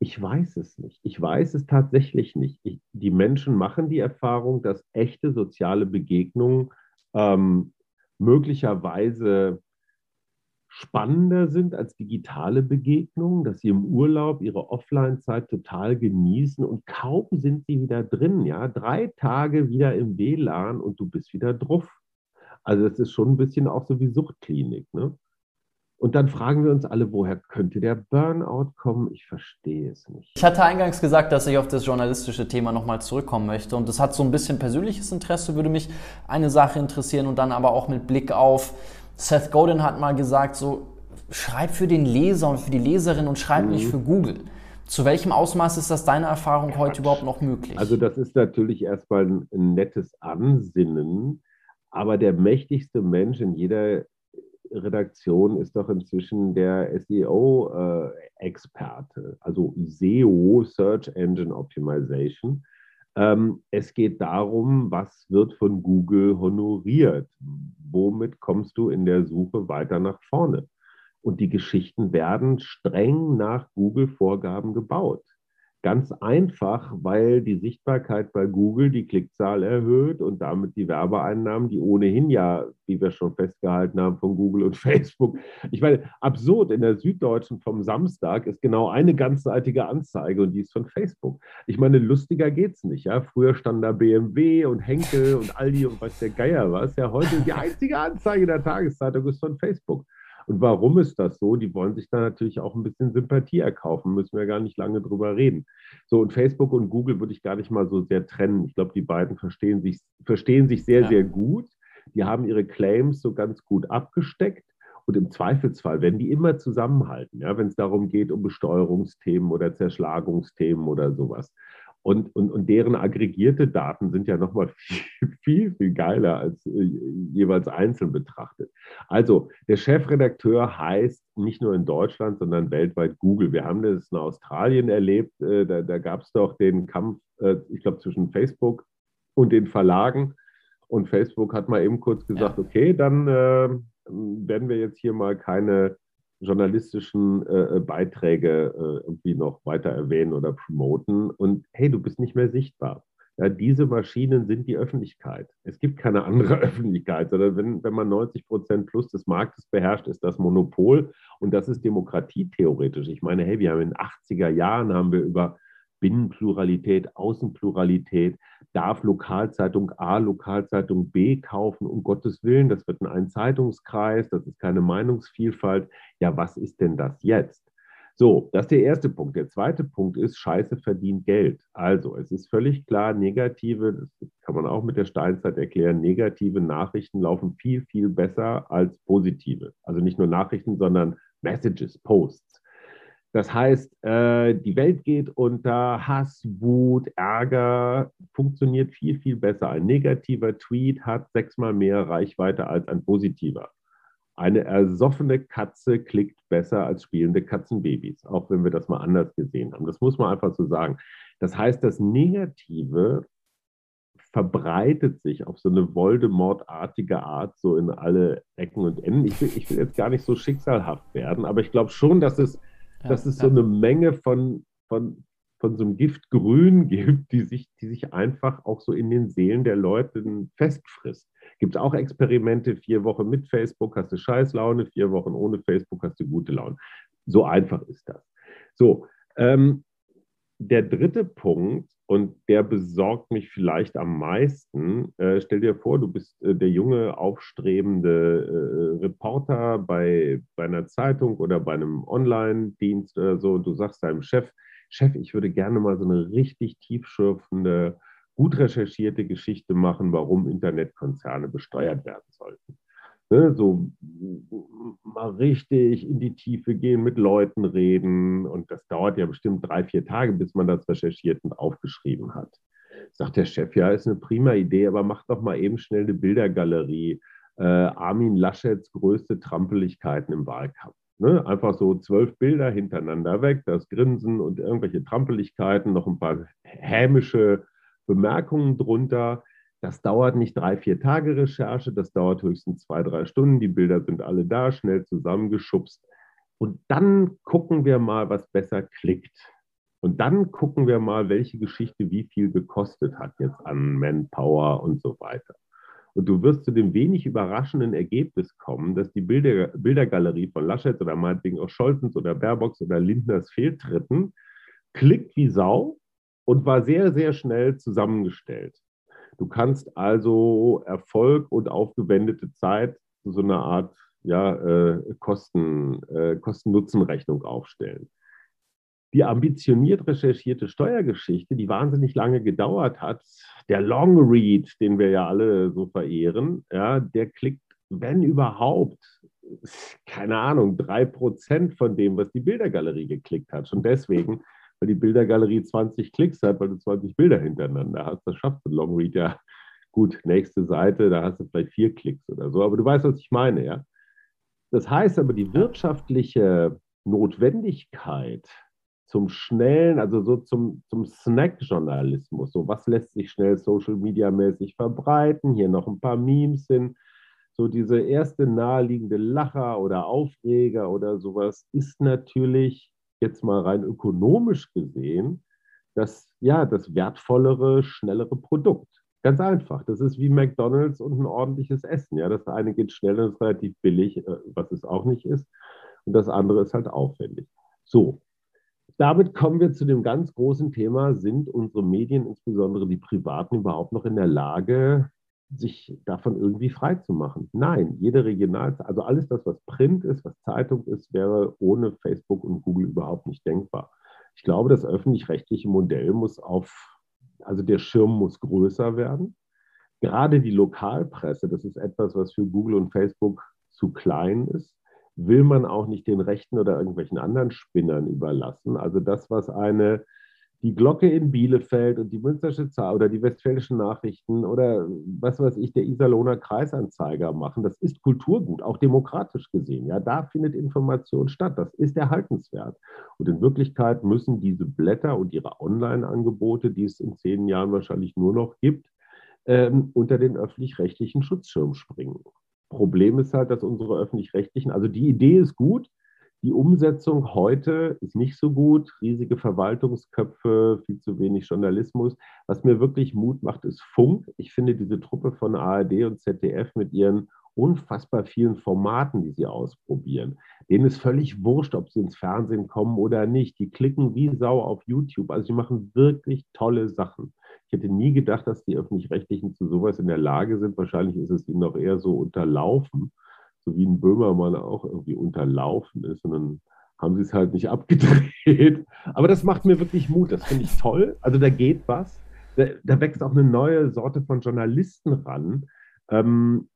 Ich weiß es nicht. Ich weiß es tatsächlich nicht. Ich, die Menschen machen die Erfahrung, dass echte soziale Begegnungen ähm, möglicherweise spannender sind als digitale Begegnungen, dass sie im Urlaub ihre Offline-Zeit total genießen und kaum sind sie wieder drin. Ja, drei Tage wieder im WLAN und du bist wieder drauf. Also das ist schon ein bisschen auch so wie Suchtklinik. Ne? Und dann fragen wir uns alle, woher könnte der Burnout kommen? Ich verstehe es nicht. Ich hatte eingangs gesagt, dass ich auf das journalistische Thema nochmal zurückkommen möchte. Und das hat so ein bisschen persönliches Interesse, würde mich eine Sache interessieren und dann aber auch mit Blick auf, Seth Godin hat mal gesagt, so schreib für den Leser und für die Leserin und schreib mhm. nicht für Google. Zu welchem Ausmaß ist das deiner Erfahrung Quatsch. heute überhaupt noch möglich? Also das ist natürlich erstmal ein, ein nettes Ansinnen, aber der mächtigste Mensch in jeder Chefredaktion ist doch inzwischen der SEO-Experte, äh, also SEO, Search Engine Optimization. Ähm, es geht darum, was wird von Google honoriert? Womit kommst du in der Suche weiter nach vorne? Und die Geschichten werden streng nach Google-Vorgaben gebaut. Ganz einfach, weil die Sichtbarkeit bei Google die Klickzahl erhöht und damit die Werbeeinnahmen, die ohnehin ja, wie wir schon festgehalten haben, von Google und Facebook. Ich meine, absurd, in der Süddeutschen vom Samstag ist genau eine ganzseitige Anzeige und die ist von Facebook. Ich meine, lustiger geht's nicht. Ja? Früher standen da BMW und Henkel und Aldi und was der Geier war. Ja, heute die einzige Anzeige der Tageszeitung ist von Facebook. Und warum ist das so? Die wollen sich da natürlich auch ein bisschen Sympathie erkaufen, müssen wir gar nicht lange drüber reden. So, und Facebook und Google würde ich gar nicht mal so sehr trennen. Ich glaube, die beiden verstehen sich, verstehen sich sehr, ja. sehr gut. Die haben ihre Claims so ganz gut abgesteckt. Und im Zweifelsfall werden die immer zusammenhalten, ja, wenn es darum geht, um Besteuerungsthemen oder Zerschlagungsthemen oder sowas. Und, und, und deren aggregierte Daten sind ja nochmal viel, viel, viel geiler als äh, jeweils einzeln betrachtet. Also der Chefredakteur heißt nicht nur in Deutschland, sondern weltweit Google. Wir haben das in Australien erlebt. Äh, da, da gab es doch den Kampf, äh, ich glaube, zwischen Facebook und den Verlagen. Und Facebook hat mal eben kurz gesagt, okay, dann äh, werden wir jetzt hier mal keine journalistischen äh, äh, Beiträge äh, irgendwie noch weiter erwähnen oder promoten. Und hey, du bist nicht mehr sichtbar. Ja, diese Maschinen sind die Öffentlichkeit. Es gibt keine andere Öffentlichkeit, sondern wenn, wenn man 90 Prozent plus des Marktes beherrscht, ist das Monopol und das ist Demokratie theoretisch. Ich meine, hey, wir haben in den 80er Jahren haben wir über Binnenpluralität, Außenpluralität, darf Lokalzeitung A Lokalzeitung B kaufen, um Gottes Willen, das wird ein Zeitungskreis, das ist keine Meinungsvielfalt. Ja, was ist denn das jetzt? So, das ist der erste Punkt. Der zweite Punkt ist, Scheiße verdient Geld. Also, es ist völlig klar, negative, das kann man auch mit der Steinzeit erklären, negative Nachrichten laufen viel, viel besser als positive. Also nicht nur Nachrichten, sondern Messages, Posts. Das heißt, äh, die Welt geht unter, Hass, Wut, Ärger funktioniert viel, viel besser. Ein negativer Tweet hat sechsmal mehr Reichweite als ein positiver. Eine ersoffene Katze klickt besser als spielende Katzenbabys, auch wenn wir das mal anders gesehen haben. Das muss man einfach so sagen. Das heißt, das Negative verbreitet sich auf so eine Voldemort-artige Art so in alle Ecken und Enden. Ich will, ich will jetzt gar nicht so schicksalhaft werden, aber ich glaube schon, dass es ja, dass es ja. so eine Menge von, von, von so einem Giftgrün gibt, die sich, die sich einfach auch so in den Seelen der Leute festfrisst. Gibt es auch Experimente, vier Wochen mit Facebook hast du Scheißlaune, vier Wochen ohne Facebook hast du gute Laune. So einfach ist das. So, ähm, der dritte Punkt, und der besorgt mich vielleicht am meisten. Äh, stell dir vor, du bist äh, der junge, aufstrebende äh, Reporter bei, bei einer Zeitung oder bei einem Online-Dienst oder so. Und du sagst deinem Chef, Chef, ich würde gerne mal so eine richtig tiefschürfende, gut recherchierte Geschichte machen, warum Internetkonzerne besteuert werden sollten ne, so mal richtig in die Tiefe gehen, mit Leuten reden. Und das dauert ja bestimmt drei, vier Tage, bis man das recherchiert und aufgeschrieben hat. Sagt der Chef, ja, ist eine prima Idee, aber mach doch mal eben schnell eine Bildergalerie. Äh, Armin Laschets größte Trampeligkeiten im Wahlkampf. Ne? Einfach so zwölf Bilder hintereinander weg, das Grinsen und irgendwelche Trampeligkeiten, noch ein paar hämische Bemerkungen drunter. Das dauert nicht drei, vier Tage Recherche, das dauert höchstens zwei, drei Stunden. Die Bilder sind alle da, schnell zusammengeschubst. Und dann gucken wir mal, was besser klickt. Und dann gucken wir mal, welche Geschichte wie viel gekostet hat jetzt an Manpower und so weiter. Und du wirst zu dem wenig überraschenden Ergebnis kommen, dass die Bilder, Bildergalerie von Laschet oder meinetwegen auch Scholzens oder Baerbocks oder Lindners Fehltritten klickt wie Sau und war sehr, sehr schnell zusammengestellt. Du kannst also Erfolg und aufgewendete Zeit zu so einer Art ja, äh, Kosten, äh, Kosten-Nutzen-Rechnung aufstellen. Die ambitioniert recherchierte Steuergeschichte, die wahnsinnig lange gedauert hat, der Long Read, den wir ja alle so verehren, ja, der klickt, wenn überhaupt, keine Ahnung, drei Prozent von dem, was die Bildergalerie geklickt hat. Schon deswegen weil die Bildergalerie 20 Klicks hat, weil du 20 Bilder hintereinander hast. Das schafft ein Longread ja gut. Nächste Seite, da hast du vielleicht vier Klicks oder so. Aber du weißt, was ich meine, ja? Das heißt aber, die wirtschaftliche Notwendigkeit zum schnellen, also so zum, zum Snack-Journalismus, so was lässt sich schnell Social-Media-mäßig verbreiten, hier noch ein paar Memes hin, so diese erste naheliegende Lacher oder Aufreger oder sowas ist natürlich jetzt mal rein ökonomisch gesehen das, ja, das wertvollere, schnellere Produkt. Ganz einfach. Das ist wie McDonalds und ein ordentliches Essen. Ja, das eine geht schnell und ist relativ billig, äh, was es auch nicht ist. Und das andere ist halt aufwendig. So, damit kommen wir zu dem ganz großen Thema, sind unsere Medien, insbesondere die privaten, überhaupt noch in der Lage, sich davon irgendwie frei zu machen? Nein, jede Regional, also alles das, was Print ist, was Zeitung ist, wäre ohne Facebook und Google überhaupt nicht denkbar. Ich glaube, das öffentlich-rechtliche Modell muss auf, also der Schirm muss größer werden. Gerade die Lokalpresse, das ist etwas, was für Google und Facebook zu klein ist, will man auch nicht den Rechten oder irgendwelchen anderen Spinnern überlassen. Also das, was eine die Glocke in Bielefeld und die Münstersche Zahl oder die Westfälischen Nachrichten oder was weiß ich, der Iserlohner Kreisanzeiger machen, das ist Kulturgut, auch demokratisch gesehen. Ja, da findet Information statt. Das ist erhaltenswert. Und in Wirklichkeit müssen diese Blätter und ihre Online-Angebote, die es in zehn Jahren wahrscheinlich nur noch gibt, ähm, unter den öffentlich-rechtlichen Schutzschirm springen. Problem ist halt, dass unsere öffentlich-rechtlichen, also die Idee ist gut, die Umsetzung heute ist nicht so gut. Riesige Verwaltungsköpfe, viel zu wenig Journalismus. Was mir wirklich Mut macht, ist Funk. Ich finde diese Truppe von ARD und ZDF mit ihren unfassbar vielen Formaten, die sie ausprobieren. Denen ist völlig wurscht, ob sie ins Fernsehen kommen oder nicht. Die klicken wie Sau auf YouTube. Also sie machen wirklich tolle Sachen. Ich hätte nie gedacht, dass die öffentlich-rechtlichen zu sowas in der Lage sind. Wahrscheinlich ist es ihnen noch eher so unterlaufen so wie ein Böhmermann auch irgendwie unterlaufen ist. Und dann haben sie es halt nicht abgedreht. Aber das macht mir wirklich Mut. Das finde ich toll. Also da geht was. Da, da, wächst auch eine neue Sorte von Journalisten ran, ähm,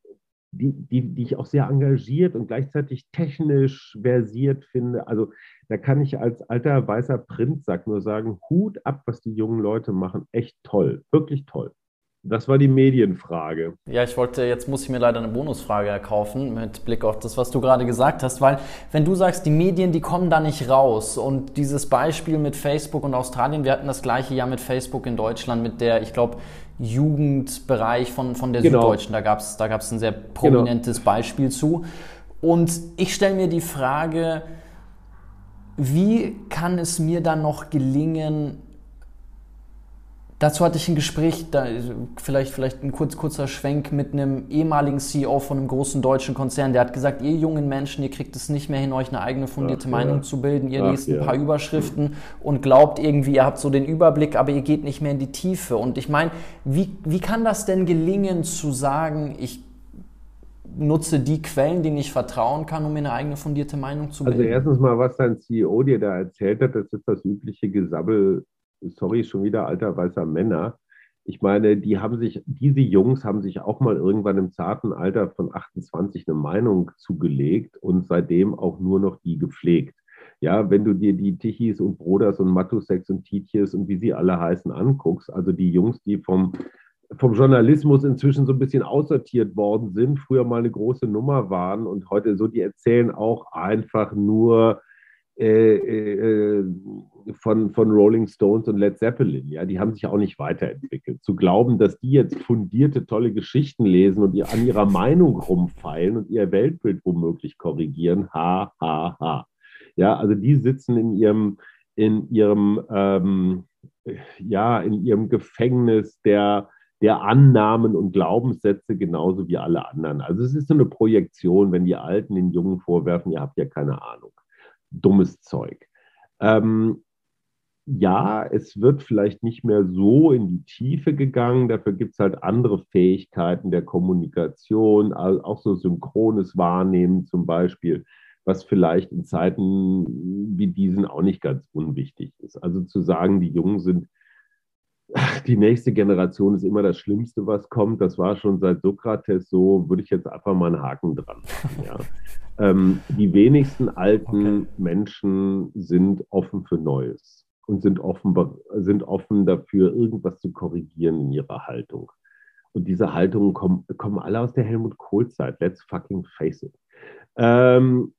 die, die, die ich auch sehr engagiert und gleichzeitig technisch versiert finde. Also da kann ich als alter weißer Printsack nur sagen, Hut ab, was die jungen Leute machen. Echt toll. Wirklich toll. Das war die Medienfrage. Ja, ich wollte, jetzt muss ich mir leider eine Bonusfrage erkaufen mit Blick auf das, was du gerade gesagt hast, weil wenn du sagst, die Medien, die kommen da nicht raus und dieses Beispiel mit Facebook und Australien, wir hatten das gleiche Jahr mit Facebook in Deutschland mit der, ich glaube, Jugendbereich von, von der genau. Süddeutschen, da gab es da gab's ein sehr prominentes genau. Beispiel zu. Und ich stelle mir die Frage, wie kann es mir dann noch gelingen, Dazu hatte ich ein Gespräch, da, vielleicht, vielleicht ein kurz, kurzer Schwenk mit einem ehemaligen CEO von einem großen deutschen Konzern, der hat gesagt, ihr jungen Menschen, ihr kriegt es nicht mehr hin, euch eine eigene fundierte Ach, Meinung ja. zu bilden, ihr Ach, lest ein ja. paar Überschriften und glaubt irgendwie, ihr habt so den Überblick, aber ihr geht nicht mehr in die Tiefe. Und ich meine, wie, wie kann das denn gelingen zu sagen, ich nutze die Quellen, denen ich vertrauen kann, um mir eine eigene fundierte Meinung zu also bilden? Also erstens mal, was dein CEO dir da erzählt hat, das ist das übliche Gesabbel sorry, schon wieder alter weißer Männer. Ich meine, die haben sich, diese Jungs haben sich auch mal irgendwann im zarten Alter von 28 eine Meinung zugelegt und seitdem auch nur noch die gepflegt. Ja, wenn du dir die Tichis und Broders und Matusex und Titjes und wie sie alle heißen anguckst, also die Jungs, die vom, vom Journalismus inzwischen so ein bisschen aussortiert worden sind, früher mal eine große Nummer waren und heute so, die erzählen auch einfach nur äh, äh, von, von Rolling Stones und Led Zeppelin. Ja, die haben sich auch nicht weiterentwickelt. Zu glauben, dass die jetzt fundierte, tolle Geschichten lesen und an ihrer Meinung rumfeilen und ihr Weltbild womöglich korrigieren, ha, ha, ha. Ja, also die sitzen in ihrem, in ihrem, ähm, ja, in ihrem Gefängnis der, der Annahmen und Glaubenssätze genauso wie alle anderen. Also es ist so eine Projektion, wenn die Alten den Jungen vorwerfen, ihr habt ja keine Ahnung dummes Zeug. Ähm, ja, es wird vielleicht nicht mehr so in die Tiefe gegangen. Dafür gibt es halt andere Fähigkeiten der Kommunikation, auch so synchrones Wahrnehmen zum Beispiel, was vielleicht in Zeiten wie diesen auch nicht ganz unwichtig ist. Also zu sagen, die Jungen sind die nächste Generation ist immer das Schlimmste, was kommt. Das war schon seit Sokrates so, würde ich jetzt einfach mal einen Haken dran machen. Ja. ähm, die wenigsten alten okay. Menschen sind offen für Neues und sind offen, sind offen dafür, irgendwas zu korrigieren in ihrer Haltung. Und diese Haltungen kommen, kommen alle aus der Helmut Kohl-Zeit. Let's fucking face it. Ähm,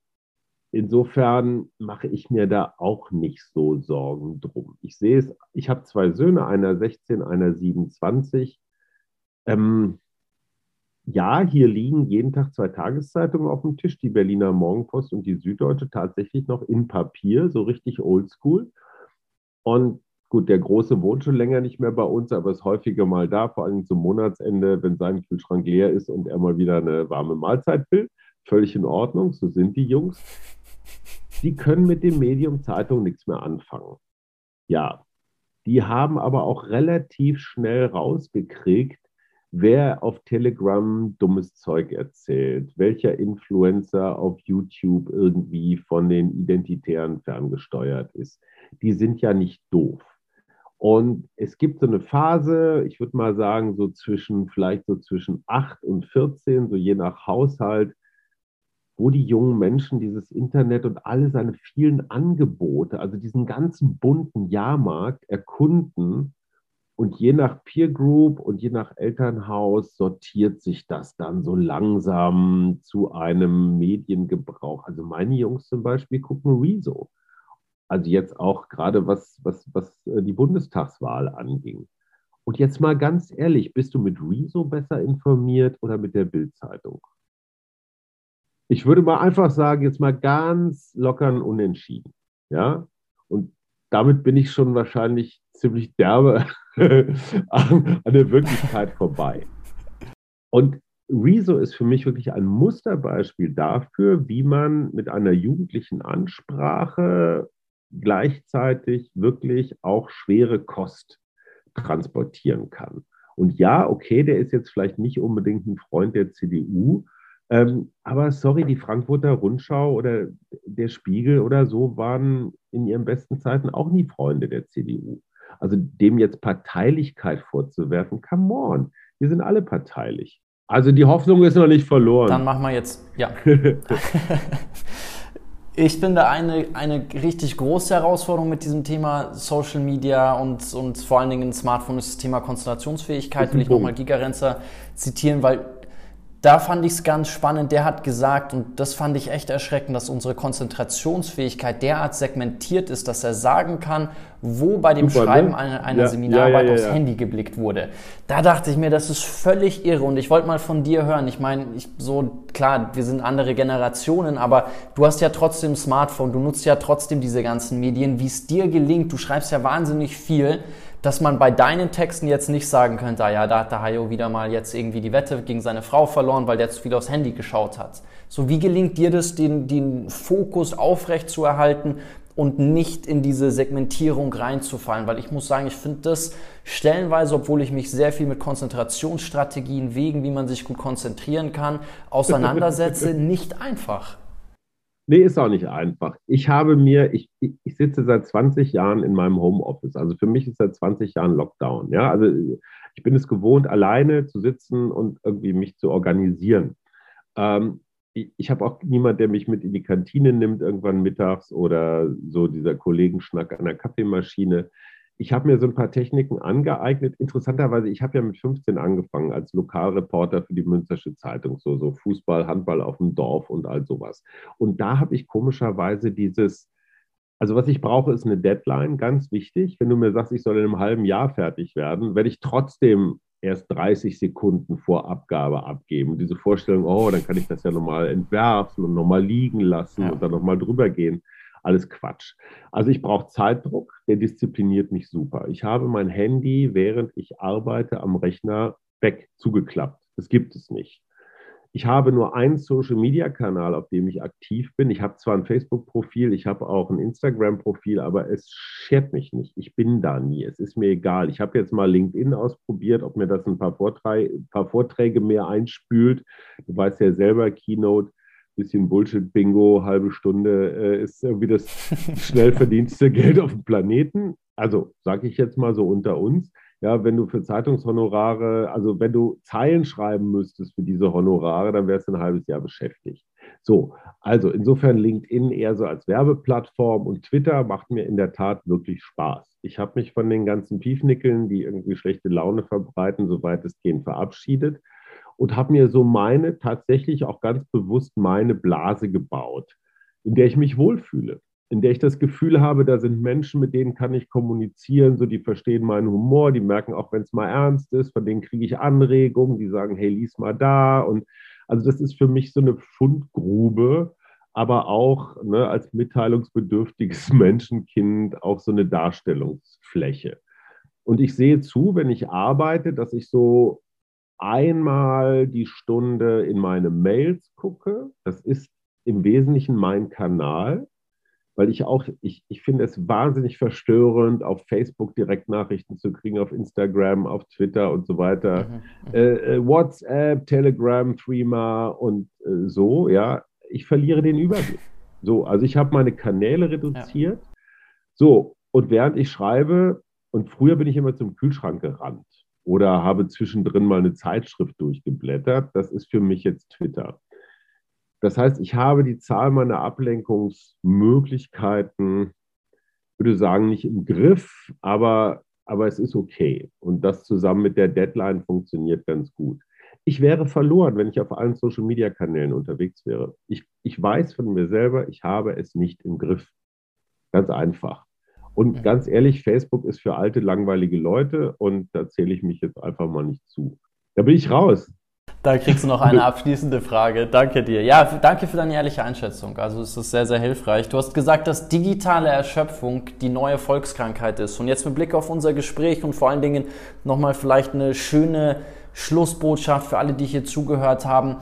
insofern mache ich mir da auch nicht so Sorgen drum. Ich sehe es, ich habe zwei Söhne, einer 16, einer 27. Ähm, ja, hier liegen jeden Tag zwei Tageszeitungen auf dem Tisch, die Berliner Morgenpost und die Süddeutsche, tatsächlich noch in Papier, so richtig oldschool. Und gut, der Große wohnt schon länger nicht mehr bei uns, aber ist häufiger mal da, vor allem zum Monatsende, wenn sein Kühlschrank leer ist und er mal wieder eine warme Mahlzeit will. Völlig in Ordnung, so sind die Jungs. Die können mit dem Medium Zeitung nichts mehr anfangen. Ja, die haben aber auch relativ schnell rausgekriegt, wer auf Telegram dummes Zeug erzählt, welcher Influencer auf YouTube irgendwie von den Identitären ferngesteuert ist. Die sind ja nicht doof. Und es gibt so eine Phase, ich würde mal sagen, so zwischen, vielleicht so zwischen 8 und 14, so je nach Haushalt, wo die jungen Menschen dieses Internet und alle seine vielen Angebote, also diesen ganzen bunten Jahrmarkt erkunden und je nach Peer Group und je nach Elternhaus sortiert sich das dann so langsam zu einem Mediengebrauch. Also meine Jungs zum Beispiel gucken Rezo. Also jetzt auch gerade was, was, was äh, die Bundestagswahl anging. Und jetzt mal ganz ehrlich, bist du mit Rezo besser informiert oder mit der Bildzeitung? Ich würde mal einfach sagen, jetzt mal ganz locker und unentschieden. Ja? Und damit bin ich schon wahrscheinlich ziemlich derbe an, an der Wirklichkeit vorbei. Und Rezo ist für mich wirklich ein Musterbeispiel dafür, wie man mit einer jugendlichen Ansprache gleichzeitig wirklich auch schwere Kost transportieren kann. Und ja, okay, der ist jetzt vielleicht nicht unbedingt ein Freund der CDU, ähm, aber sorry, die Frankfurter Rundschau oder der Spiegel oder so waren in ihren besten Zeiten auch nie Freunde der CDU. Also dem jetzt Parteilichkeit vorzuwerfen, come on, wir sind alle parteilich. Also die Hoffnung ist noch nicht verloren. Dann machen wir jetzt, ja. ich finde eine, eine richtig große Herausforderung mit diesem Thema Social Media und, und vor allen Dingen Smartphone ist das Thema Konzentrationsfähigkeit. Will ich nochmal Gigarenzer zitieren, weil da fand ich es ganz spannend. Der hat gesagt, und das fand ich echt erschreckend, dass unsere Konzentrationsfähigkeit derart segmentiert ist, dass er sagen kann, wo bei dem Super, ne? Schreiben ne? einer, einer ja, Seminararbeit ja, ja, aufs Handy geblickt wurde. Da dachte ich mir, das ist völlig irre. Und ich wollte mal von dir hören. Ich meine, ich, so klar, wir sind andere Generationen, aber du hast ja trotzdem ein Smartphone, du nutzt ja trotzdem diese ganzen Medien. Wie es dir gelingt, du schreibst ja wahnsinnig viel dass man bei deinen Texten jetzt nicht sagen könnte, ah ja, da hat der Hayo wieder mal jetzt irgendwie die Wette gegen seine Frau verloren, weil der zu viel aufs Handy geschaut hat. So, wie gelingt dir das, den, den Fokus aufrecht zu erhalten und nicht in diese Segmentierung reinzufallen? Weil ich muss sagen, ich finde das stellenweise, obwohl ich mich sehr viel mit Konzentrationsstrategien, Wegen, wie man sich gut konzentrieren kann, auseinandersetze, nicht einfach. Nee, ist auch nicht einfach. Ich habe mir, ich, ich sitze seit 20 Jahren in meinem Homeoffice. Also für mich ist seit 20 Jahren Lockdown. Ja, also ich bin es gewohnt, alleine zu sitzen und irgendwie mich zu organisieren. Ähm, ich, ich habe auch niemanden, der mich mit in die Kantine nimmt, irgendwann mittags oder so dieser Kollegenschnack an der Kaffeemaschine ich habe mir so ein paar Techniken angeeignet. Interessanterweise, ich habe ja mit 15 angefangen als Lokalreporter für die Münstersche Zeitung, so, so Fußball, Handball auf dem Dorf und all sowas. Und da habe ich komischerweise dieses, also was ich brauche, ist eine Deadline, ganz wichtig. Wenn du mir sagst, ich soll in einem halben Jahr fertig werden, werde ich trotzdem erst 30 Sekunden vor Abgabe abgeben. diese Vorstellung, oh, dann kann ich das ja nochmal entwerfen und nochmal liegen lassen ja. und dann nochmal drüber gehen alles Quatsch. Also ich brauche Zeitdruck, der diszipliniert mich super. Ich habe mein Handy, während ich arbeite, am Rechner weg zugeklappt. Das gibt es nicht. Ich habe nur einen Social-Media-Kanal, auf dem ich aktiv bin. Ich habe zwar ein Facebook-Profil, ich habe auch ein Instagram-Profil, aber es schert mich nicht. Ich bin da nie. Es ist mir egal. Ich habe jetzt mal LinkedIn ausprobiert, ob mir das ein paar, Vorträge, ein paar Vorträge mehr einspült. Du weißt ja selber, Keynote bisschen Bullshit-Bingo, halbe Stunde äh, ist irgendwie das schnell verdienste Geld auf dem Planeten. Also sage ich jetzt mal so unter uns. Ja, wenn du für Zeitungshonorare, also wenn du Zeilen schreiben müsstest für diese Honorare, dann wärst du ein halbes Jahr beschäftigt. So, also insofern LinkedIn eher so als Werbeplattform und Twitter macht mir in der Tat wirklich Spaß. Ich habe mich von den ganzen Piefnickeln, die irgendwie schlechte Laune verbreiten, soweit es gehen, verabschiedet und habe mir so meine, tatsächlich auch ganz bewusst meine Blase gebaut, in der ich mich wohlfühle, in der ich das Gefühl habe, da sind Menschen, mit denen kann ich kommunizieren, so die verstehen meinen Humor, die merken auch, wenn es mal ernst ist, von denen kriege ich Anregungen, die sagen, hey, lies mal da. Und also das ist für mich so eine Fundgrube, aber auch ne, als mitteilungsbedürftiges Menschenkind auch so eine Darstellungsfläche. Und ich sehe zu, wenn ich arbeite, dass ich so einmal die Stunde in meine Mails gucke. Das ist im Wesentlichen mein Kanal, weil ich auch, ich, ich finde es wahnsinnig verstörend, auf Facebook Direktnachrichten zu kriegen, auf Instagram, auf Twitter und so weiter. Mhm, mhm. äh, äh, WhatsApp, Telegram, Threema und äh, so, ja. Ich verliere den Überblick. So, also ich habe meine Kanäle reduziert. Ja. So, und während ich schreibe, und früher bin ich immer zum Kühlschrank gerannt oder habe zwischendrin mal eine Zeitschrift durchgeblättert. Das ist für mich jetzt Twitter. Das heißt, ich habe die Zahl meiner Ablenkungsmöglichkeiten, würde sagen, nicht im Griff, aber, aber es ist okay. Und das zusammen mit der Deadline funktioniert ganz gut. Ich wäre verloren, wenn ich auf allen Social-Media-Kanälen unterwegs wäre. Ich, ich weiß von mir selber, ich habe es nicht im Griff. Ganz einfach. Und mhm. ganz ehrlich, Facebook ist für alte, langweilige Leute und da zähle ich mich jetzt einfach mal nicht zu. Da bin ich raus. Da kriegst du noch eine abschließende Frage. Danke dir. Ja, danke für deine ehrliche Einschätzung. Also es ist sehr, sehr hilfreich. Du hast gesagt, dass digitale Erschöpfung die neue Volkskrankheit ist. Und jetzt mit Blick auf unser Gespräch und vor allen Dingen nochmal vielleicht eine schöne Schlussbotschaft für alle, die hier zugehört haben.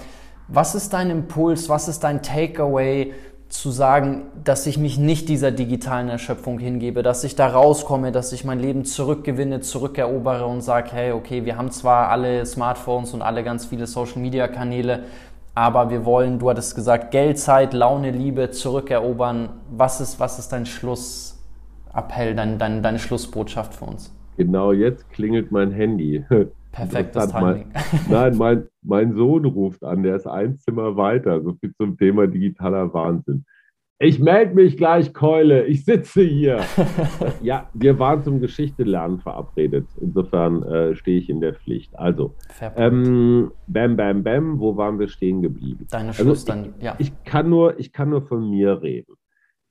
Was ist dein Impuls? Was ist dein Takeaway? Zu sagen, dass ich mich nicht dieser digitalen Erschöpfung hingebe, dass ich da rauskomme, dass ich mein Leben zurückgewinne, zurückerobere und sage, hey, okay, wir haben zwar alle Smartphones und alle ganz viele Social-Media-Kanäle, aber wir wollen, du hattest gesagt, Geld, Zeit, Laune, Liebe zurückerobern. Was ist, was ist dein Schlussappell, dein, dein, deine Schlussbotschaft für uns? Genau jetzt klingelt mein Handy. Perfektes Timing. Mein, nein, mein, mein Sohn ruft an, der ist ein Zimmer weiter, so viel zum Thema digitaler Wahnsinn. Ich melde mich gleich, Keule, ich sitze hier. ja, wir waren zum Geschichtelernen verabredet. Insofern äh, stehe ich in der Pflicht. Also, ähm, bam, bam, bam, wo waren wir stehen geblieben? Deine also Schluss also, dann, ja. Ich kann, nur, ich kann nur von mir reden.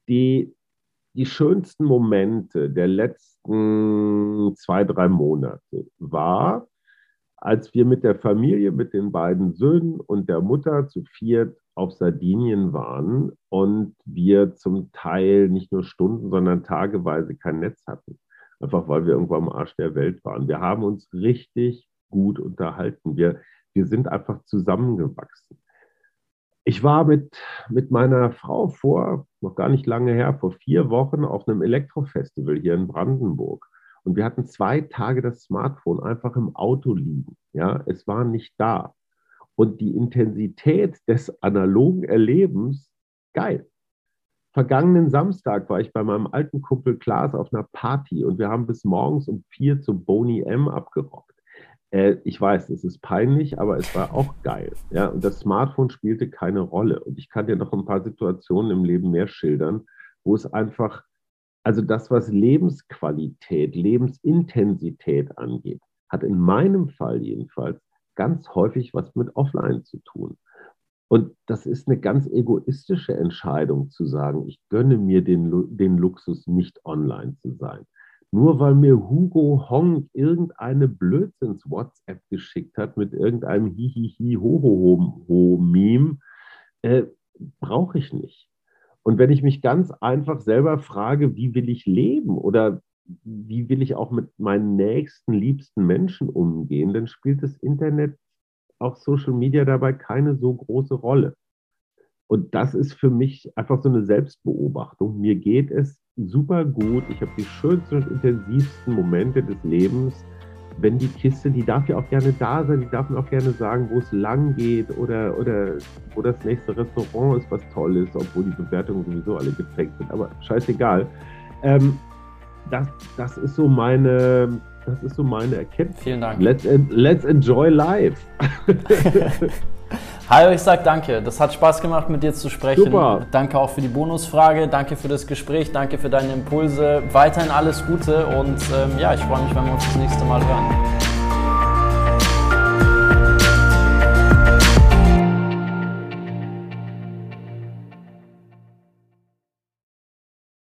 Die, die schönsten Momente der letzten zwei, drei Monate war, als wir mit der Familie, mit den beiden Söhnen und der Mutter zu viert auf Sardinien waren und wir zum Teil nicht nur Stunden, sondern tageweise kein Netz hatten. Einfach weil wir irgendwo am Arsch der Welt waren. Wir haben uns richtig gut unterhalten. Wir, wir sind einfach zusammengewachsen. Ich war mit, mit meiner Frau vor, noch gar nicht lange her, vor vier Wochen auf einem Elektrofestival hier in Brandenburg. Und wir hatten zwei Tage das Smartphone einfach im Auto liegen. Ja, es war nicht da. Und die Intensität des analogen Erlebens, geil. Vergangenen Samstag war ich bei meinem alten Kumpel Klaas auf einer Party und wir haben bis morgens um vier zu Boni M abgerockt. Äh, ich weiß, es ist peinlich, aber es war auch geil. Ja, und das Smartphone spielte keine Rolle. Und ich kann dir noch ein paar Situationen im Leben mehr schildern, wo es einfach also das, was Lebensqualität, Lebensintensität angeht, hat in meinem Fall jedenfalls ganz häufig was mit Offline zu tun. Und das ist eine ganz egoistische Entscheidung zu sagen, ich gönne mir den, den Luxus, nicht online zu sein. Nur weil mir Hugo Hong irgendeine Blödsinns-WhatsApp geschickt hat mit irgendeinem Hihihi-Ho-Ho-Ho-Meme, äh, brauche ich nicht. Und wenn ich mich ganz einfach selber frage, wie will ich leben oder wie will ich auch mit meinen nächsten, liebsten Menschen umgehen, dann spielt das Internet, auch Social Media dabei keine so große Rolle. Und das ist für mich einfach so eine Selbstbeobachtung. Mir geht es super gut. Ich habe die schönsten und intensivsten Momente des Lebens wenn die Kiste, die darf ja auch gerne da sein, die darf auch gerne sagen, wo es lang geht oder, oder wo das nächste Restaurant ist, was toll ist, obwohl die Bewertungen sowieso alle geprägt sind. Aber scheißegal. Ähm, das, das ist so meine, das ist so meine Erkenntnis. Vielen Dank. Let's, let's enjoy life. Hajo, ich sag danke. Das hat Spaß gemacht, mit dir zu sprechen. Super. Danke auch für die Bonusfrage. Danke für das Gespräch. Danke für deine Impulse. Weiterhin alles Gute und ähm, ja, ich freue mich, wenn wir uns das nächste Mal hören.